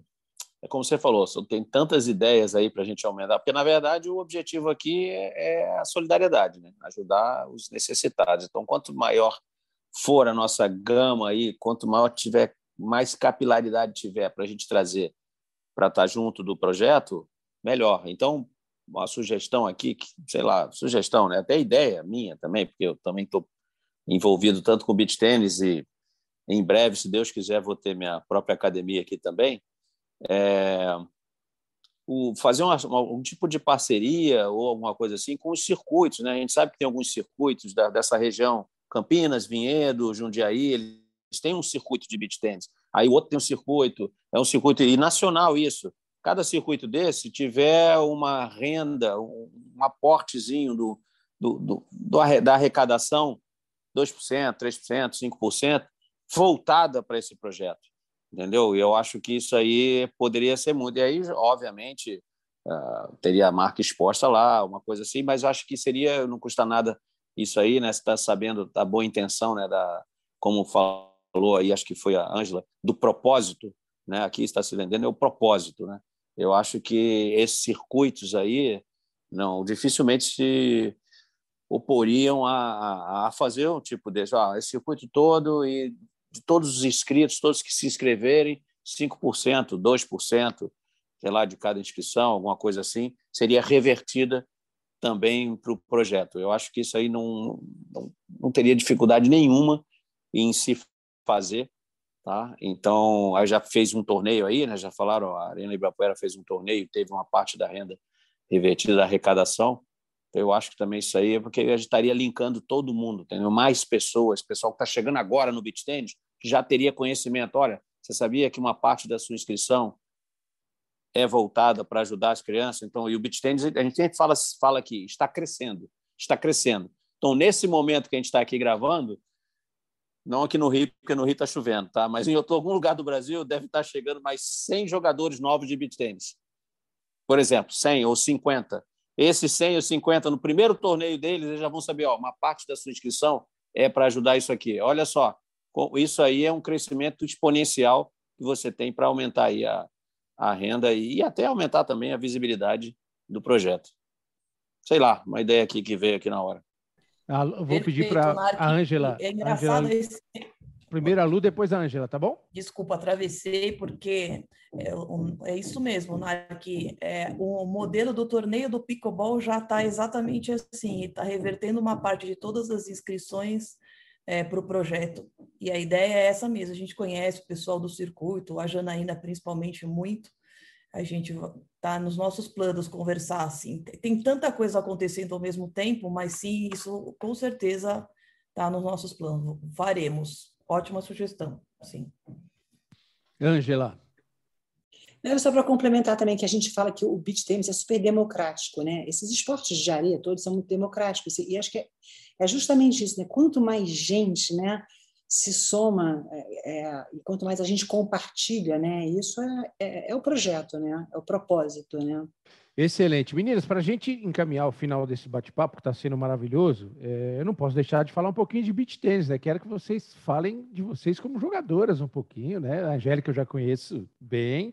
é como você falou, tem tantas ideias aí para a gente aumentar, porque na verdade o objetivo aqui é, é a solidariedade, né? ajudar os necessitados. Então, quanto maior for a nossa gama aí, quanto maior tiver, mais capilaridade tiver para a gente trazer para estar tá junto do projeto, melhor. Então, uma sugestão aqui, sei lá, sugestão, né? até ideia minha também, porque eu também estou envolvido tanto com beach tênis e em breve, se Deus quiser, vou ter minha própria academia aqui também é, o, fazer uma, um tipo de parceria ou alguma coisa assim com os circuitos. Né? A gente sabe que tem alguns circuitos da, dessa região, Campinas, Vinhedo, Jundiaí, eles têm um circuito de beach tennis. Aí o outro tem um circuito, é um circuito e nacional isso. Cada circuito desse tiver uma renda, um aportezinho do, do, do, do da arrecadação, 2%, 3%, 5%, voltada para esse projeto entendeu? E eu acho que isso aí poderia ser muito. E aí, obviamente, uh, teria a marca exposta lá, uma coisa assim, mas acho que seria, não custa nada isso aí, né? Você está sabendo da boa intenção, né? Da, como falou aí, acho que foi a Ângela, do propósito, né? Aqui está se vendendo é o propósito, né? Eu acho que esses circuitos aí, não, dificilmente se oporiam a, a fazer um tipo desse, ah, esse circuito todo e de todos os inscritos, todos que se inscreverem, 5%, 2%, sei lá, de cada inscrição, alguma coisa assim, seria revertida também para o projeto. Eu acho que isso aí não, não, não teria dificuldade nenhuma em se fazer. Tá? Então, aí já fez um torneio aí, né? já falaram, a Arena Ibirapuera fez um torneio, teve uma parte da renda revertida da arrecadação. Então, eu acho que também isso aí é porque a gente estaria linkando todo mundo, entendeu? mais pessoas, pessoal que está chegando agora no beach tennis, já teria conhecimento. Olha, você sabia que uma parte da sua inscrição é voltada para ajudar as crianças? Então, e o beach tennis, a gente sempre fala, fala aqui, está crescendo, está crescendo. Então, nesse momento que a gente está aqui gravando, não aqui no Rio, porque no Rio está chovendo, tá? mas em algum lugar do Brasil deve estar tá chegando mais 100 jogadores novos de beach tennis. Por exemplo, 100 ou 50. Esses 100 ou 50, no primeiro torneio deles, eles já vão saber, ó, uma parte da sua inscrição é para ajudar isso aqui. Olha só, isso aí é um crescimento exponencial que você tem para aumentar aí a, a renda e até aumentar também a visibilidade do projeto. Sei lá, uma ideia aqui que veio aqui na hora. Ah, vou Perfeito, pedir para a Ângela. É engraçado Angela... esse... Primeiro a Lu, depois a Ângela, tá bom? Desculpa, atravessei, porque é, é isso mesmo, que é, o modelo do torneio do pickleball já está exatamente assim, está revertendo uma parte de todas as inscrições é, para o projeto. E a ideia é essa mesmo. A gente conhece o pessoal do circuito, a Janaína principalmente muito. A gente está nos nossos planos conversar assim. Tem tanta coisa acontecendo ao mesmo tempo, mas sim, isso com certeza está nos nossos planos. Faremos. Ótima sugestão, sim. Ângela. Era só para complementar também que a gente fala que o beach tennis é super democrático, né? Esses esportes de areia todos são muito democráticos e acho que é, é justamente isso, né? Quanto mais gente, né, se soma é, é, e quanto mais a gente compartilha, né? Isso é, é, é o projeto, né? É o propósito, né? Excelente. Meninas, para a gente encaminhar o final desse bate-papo, que está sendo maravilhoso, eu não posso deixar de falar um pouquinho de beach tênis, né? Quero que vocês falem de vocês como jogadoras um pouquinho, né? A Angélica eu já conheço bem,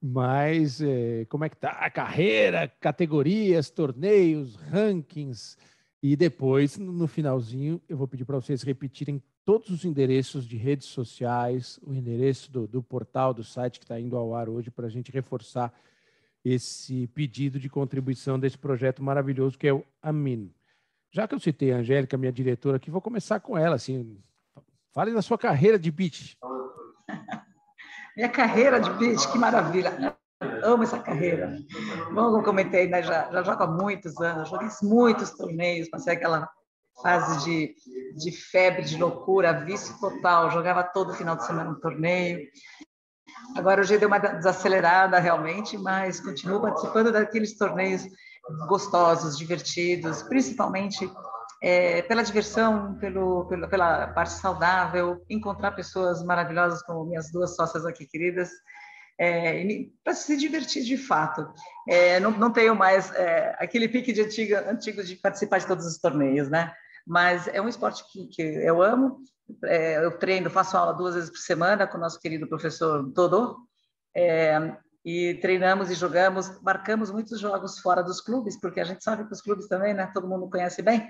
mas é, como é que tá a carreira, categorias, torneios, rankings e depois no finalzinho eu vou pedir para vocês repetirem todos os endereços de redes sociais, o endereço do, do portal do site que está indo ao ar hoje para a gente reforçar esse pedido de contribuição desse projeto maravilhoso que é o Amin. Já que eu citei a Angélica, minha diretora aqui, vou começar com ela. Assim, fale da sua carreira de beat. Minha carreira de beach, que maravilha. Amo essa carreira. Como eu comentei, né, já, já jogo há muitos anos, joguei muitos torneios, passei aquela fase de, de febre, de loucura, vício total, jogava todo final de semana um torneio. Agora hoje deu uma desacelerada realmente, mas continuo participando daqueles torneios gostosos, divertidos, principalmente é, pela diversão, pelo, pelo, pela parte saudável, encontrar pessoas maravilhosas como minhas duas sócias aqui queridas, é, para se divertir de fato. É, não, não, tenho mais é, aquele pique de antiga, antigo de participar de todos os torneios, né? Mas é um esporte que, que eu amo. É, eu treino, faço aula duas vezes por semana com o nosso querido professor Dodô. É, e treinamos e jogamos, marcamos muitos jogos fora dos clubes, porque a gente sabe que os clubes também, né? Todo mundo conhece bem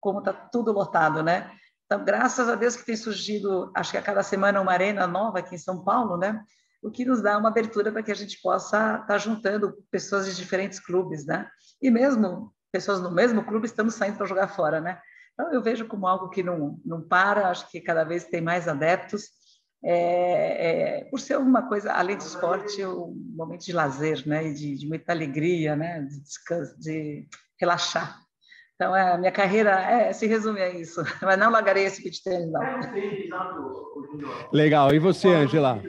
como está tudo lotado, né? Então, graças a Deus que tem surgido, acho que a cada semana, uma arena nova aqui em São Paulo, né? O que nos dá uma abertura para que a gente possa estar tá juntando pessoas de diferentes clubes, né? E mesmo pessoas no mesmo clube estamos saindo para jogar fora, né? Então, eu vejo como algo que não, não para, acho que cada vez tem mais adeptos. é, é, por ser uma coisa, além do esporte, um momento de lazer, né? E de, de muita alegria, né? De descanso, de relaxar. Então, a minha carreira é, se resume a isso. Mas não largarei esse beat tênis, não. Legal. E você, Angela?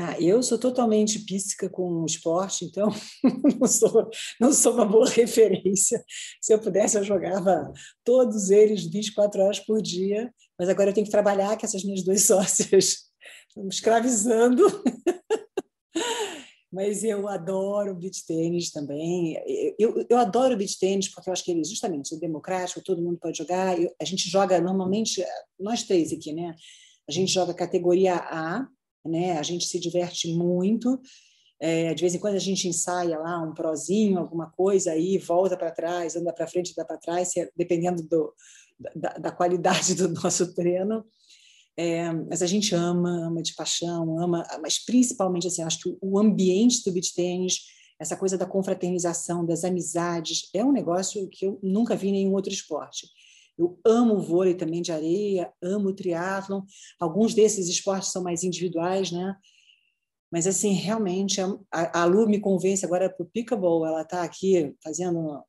Ah, eu sou totalmente píssica com o esporte, então não sou, não sou uma boa referência. Se eu pudesse, eu jogava todos eles 24 horas por dia, mas agora eu tenho que trabalhar com essas minhas duas sócias, escravizando. Mas eu adoro beach tênis também. Eu, eu adoro beach tênis porque eu acho que ele justamente é democrático, todo mundo pode jogar. Eu, a gente joga normalmente, nós três aqui, né? A gente joga categoria A, né? A gente se diverte muito. É, de vez em quando a gente ensaia lá um prozinho, alguma coisa, aí volta para trás, anda para frente, anda para trás, dependendo do, da, da, qualidade do nosso treino. É, mas a gente ama, ama de paixão, ama, mas principalmente assim, acho que o ambiente do beach tênis, essa coisa da confraternização, das amizades, é um negócio que eu nunca vi em nenhum outro esporte. Eu amo o vôlei também de areia, amo o triatlon. Alguns desses esportes são mais individuais, né? Mas, assim, realmente, a, a Lu me convence agora para o pickleball. Ela está aqui fazendo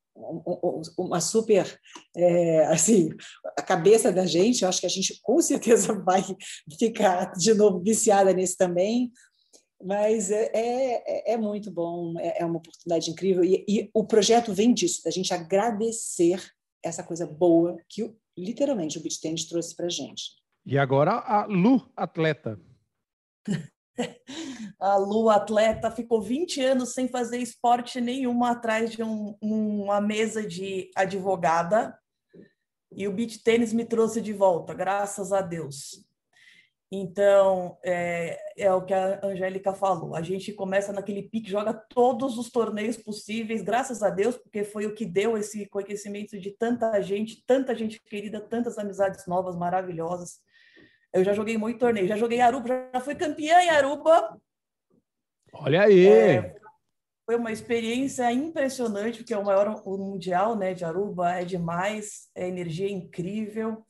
uma super, é, assim, a cabeça da gente. Eu acho que a gente, com certeza, vai ficar de novo viciada nesse também. Mas é, é, é muito bom, é, é uma oportunidade incrível. E, e o projeto vem disso, da gente agradecer essa coisa boa que literalmente o beach tennis trouxe para gente. E agora a Lu atleta. a Lu atleta ficou 20 anos sem fazer esporte nenhum atrás de um, uma mesa de advogada e o beach tênis me trouxe de volta, graças a Deus. Então, é, é, o que a Angélica falou. A gente começa naquele pique, joga todos os torneios possíveis, graças a Deus, porque foi o que deu esse conhecimento de tanta gente, tanta gente querida, tantas amizades novas, maravilhosas. Eu já joguei muito torneio, já joguei Aruba, já fui campeã em Aruba. Olha aí! É, foi uma experiência impressionante, porque é o maior o mundial né, de Aruba, é demais, é energia incrível.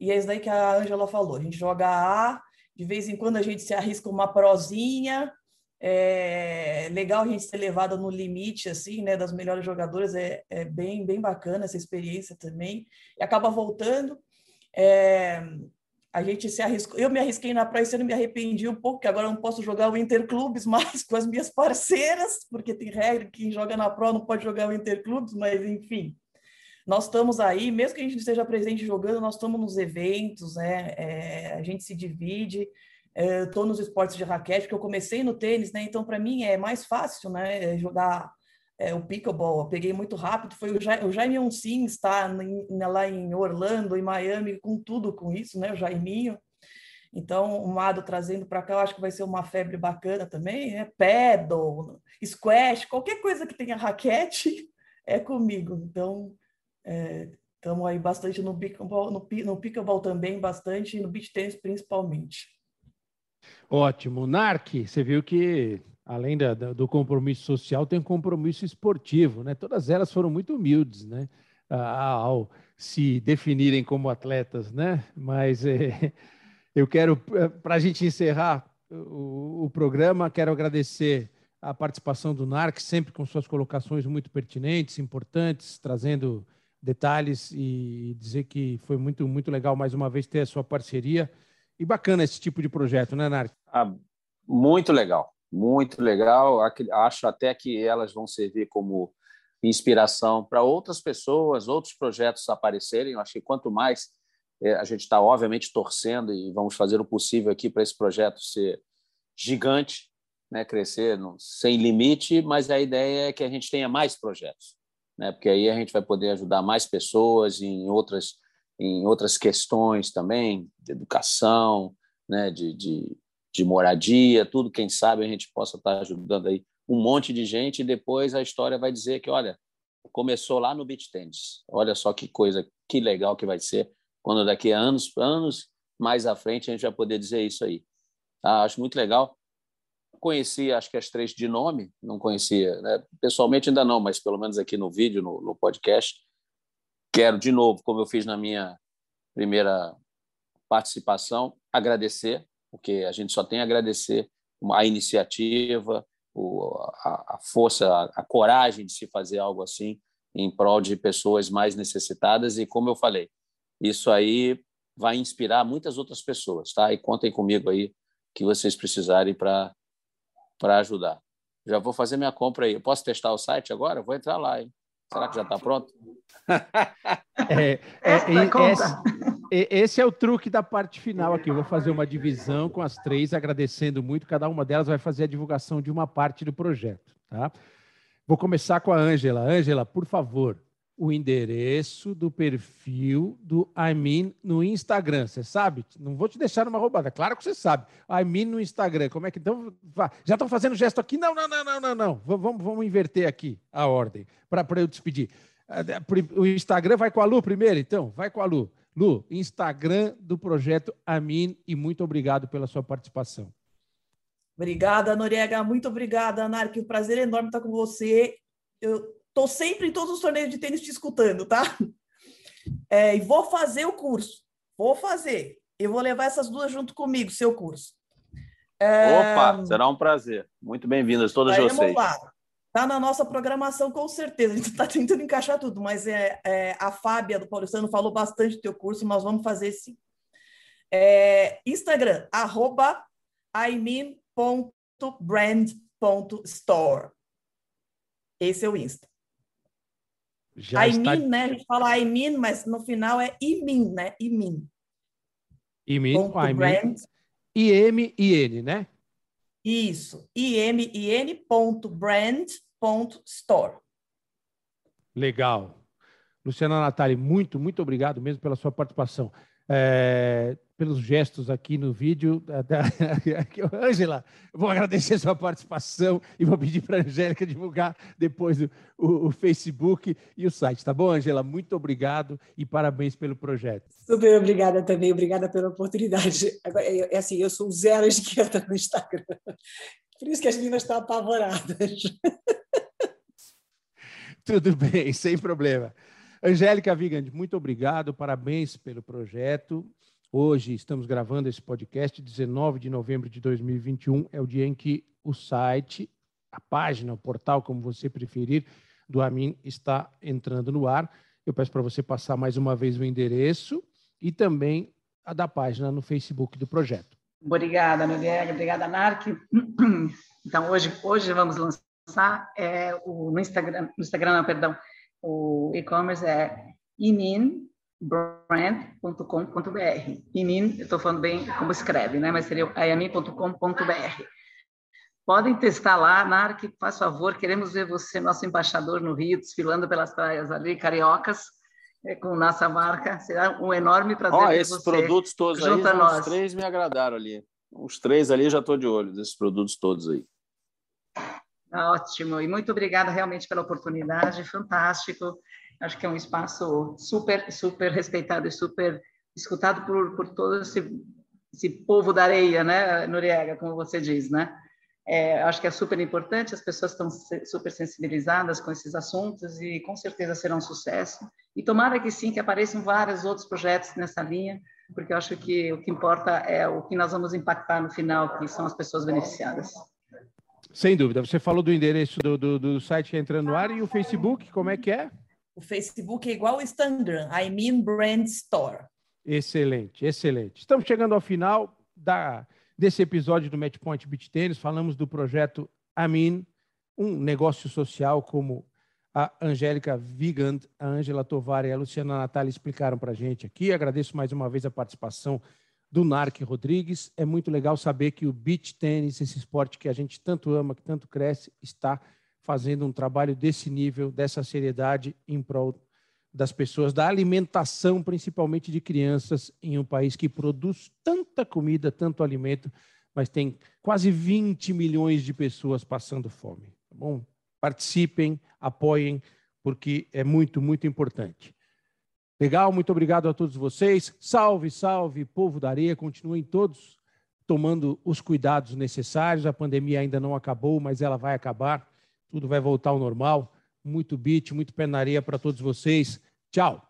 E é isso daí que a Ângela falou. A gente joga A, de vez em quando a gente se arrisca uma prosinha. É legal a gente ser levada no limite assim, né, das melhores jogadoras. É, é bem, bem bacana essa experiência também. E acaba voltando. É, a gente se arriscou. Eu me arrisquei na praia e me arrependi um pouco, que agora não posso jogar o Interclubes mais com as minhas parceiras, porque tem regra que quem joga na Pro não pode jogar o Interclubes, mas enfim. Nós estamos aí, mesmo que a gente esteja presente jogando, nós estamos nos eventos, né? É, a gente se divide. Estou é, nos esportes de raquete, porque eu comecei no tênis, né? Então, para mim, é mais fácil, né? Jogar é, o pickleball. Eu peguei muito rápido. Foi o, ja o Jaime Onsim está lá em Orlando, em Miami, com tudo com isso, né? O Jaiminho. Então, o Mado trazendo para cá, eu acho que vai ser uma febre bacana também, né? Paddle, squash, qualquer coisa que tenha raquete é comigo. Então, Estamos é, aí bastante no pickleball, no, no pickleball também, bastante, e no beach tennis principalmente. Ótimo. Narc, você viu que além da, do compromisso social, tem um compromisso esportivo, né? Todas elas foram muito humildes, né? Ao se definirem como atletas, né? Mas é, eu quero, é, para a gente encerrar o, o, programa, quero agradecer a participação do NARC, sempre com suas colocações muito pertinentes, importantes, trazendo detalhes e dizer que foi muito, muito legal mais uma vez ter a sua parceria. E bacana esse tipo de projeto, né, Narc? Ah, muito legal, muito legal. Acho até que elas vão servir como inspiração para outras pessoas, outros projetos aparecerem. Eu acho que quanto mais é, a gente está, obviamente, torcendo e vamos fazer o possível aqui para esse projeto ser gigante, né, crescer sem limite, mas a ideia é que a gente tenha mais projetos né? porque aí a gente vai poder ajudar mais pessoas em outras, em outras questões também, de educação, né? de, de, de moradia, tudo, quem sabe a gente possa estar ajudando aí um monte de gente e depois a história vai dizer que, olha, começou lá no beach tennis. Olha só que coisa, que legal que vai ser quando daqui a anos, anos mais à frente a gente vai poder dizer isso aí. Ah, acho muito legal conhecia, acho que as três de nome, não conhecia, né? pessoalmente ainda não, mas pelo menos aqui no vídeo, no, no podcast. Quero, de novo, como eu fiz na minha primeira participação, agradecer porque a gente só tem a agradecer a iniciativa, a, força, a coragem de se fazer algo assim em prol de pessoas mais necessitadas e como eu falei, isso aí vai inspirar muitas outras pessoas, tá? E contem comigo aí que vocês precisarem para para ajudar. Já vou fazer minha compra aí. Eu posso testar o site agora? Vou entrar lá, hein? Será que já está pronto? é, é, esse, esse, é o truque da parte final aqui. Eu vou fazer uma divisão com as três, agradecendo muito. Cada uma delas vai fazer a divulgação de uma parte do projeto. Tá? Vou começar com a Ângela. Ângela, por favor, o endereço do perfil do Aimin no Instagram. Você sabe? Não vou te deixar numa roubada. Claro que você sabe. Aimin no Instagram. Como é que então? Já estão fazendo gesto aqui? Não, não, não, não, não, não. Vamos, vamos inverter aqui a ordem para eu despedir. O Instagram vai com a Lu primeiro, então? Vai com a Lu. Lu, Instagram do projeto Amin e muito obrigado pela sua participação. Obrigada, Noriega. Muito obrigada, Narc. Um prazer enorme estar com você. Eu Estou sempre em todos os torneios de tênis te escutando, tá? É, e vou fazer o curso. Vou fazer. Eu vou levar essas duas junto comigo, seu curso. É... Opa, será um prazer. Muito bem-vindas todas Aí, vocês. Lá. Tá na nossa programação, com certeza. A gente está tentando encaixar tudo, mas é, é, a Fábia do Paulistano falou bastante do teu curso, nós vamos fazer sim. É, Instagram, arroba aimin.brand.store. Esse é o Insta. Já I está... mean, né? A gente fala I mean, mas no final é imin, né? Imin. Imin, I mean. I-M-I-N, né? Isso. I-M-I-N ponto brand ponto store. Legal. Luciana Natali, muito, muito obrigado mesmo pela sua participação. É, pelos gestos aqui no vídeo. Ângela, vou agradecer sua participação e vou pedir para a Angélica divulgar depois o, o, o, Facebook e o site, tá bom, Ângela? Muito obrigado e parabéns pelo projeto. Super obrigada também, obrigada pela oportunidade. Agora, é, é assim, eu sou zero esquerda no Instagram, por isso que as meninas estão apavoradas. Tudo bem, sem problema. Angélica Vigand, muito obrigado, parabéns pelo projeto. Hoje estamos gravando esse podcast, 19 de novembro de 2021, é o dia em que o site, a página, o portal, como você preferir, do Amin está entrando no ar. Eu peço para você passar mais uma vez o endereço e também a da página no Facebook do projeto. Obrigada, Noriega. Obrigada, Narc. Então, hoje, hoje vamos lançar é, o, no Instagram, no Instagram, não, perdão, o e-commerce é imin brand.com.br. Inin, estou falando bem como escreve, né? Mas seria ayamin.com.br. Podem testar lá, Narc, faz favor, queremos ver você, nosso embaixador no Rio, desfilando pelas praias ali, cariocas, é, com nossa marca. Será um enorme prazer oh, esses você produtos todos aí, os três me agradaram ali. Os três ali já estou de olho, desses produtos todos aí. Ótimo, e muito obrigada realmente pela oportunidade, fantástico. Acho que é um espaço super, super respeitado e super escutado por, por todo esse, esse povo da areia, né, Noriega, como você diz, né? É, acho que é super importante, as pessoas estão super sensibilizadas com esses assuntos e com certeza serão um sucesso. E tomara que sim, que apareçam vários outros projetos nessa linha, porque eu acho que o que importa é o que nós vamos impactar no final, que são as pessoas beneficiadas. Sem dúvida. Você falou do endereço do, do, do site entrando no ar e o Facebook, como é que é? O Facebook é igual o Instagram, I mean Brand Store. Excelente, excelente. Estamos chegando ao final da, desse episódio do Matchpoint Beach Tennis. Falamos do projeto Amin, um negócio social como a Angélica Vigand, a Ângela Tovar e a Luciana Natália explicaram para a gente aqui. Agradeço mais uma vez a participação do Narc Rodrigues. É muito legal saber que o beach tênis, esse esporte que a gente tanto ama, que tanto cresce, está fazendo um trabalho desse nível, dessa seriedade em prol das pessoas, da alimentação, principalmente de crianças, em um país que produz tanta comida, tanto alimento, mas tem quase 20 milhões de pessoas passando fome. Tá bom? Participem, apoiem, porque é muito, muito importante. Legal, muito obrigado a todos vocês. Salve, salve, povo da areia. Continuem todos tomando os cuidados necessários. A pandemia ainda não acabou, mas ela vai acabar tudo vai voltar ao normal. Muito beat, muito pé na areia para todos vocês. Tchau.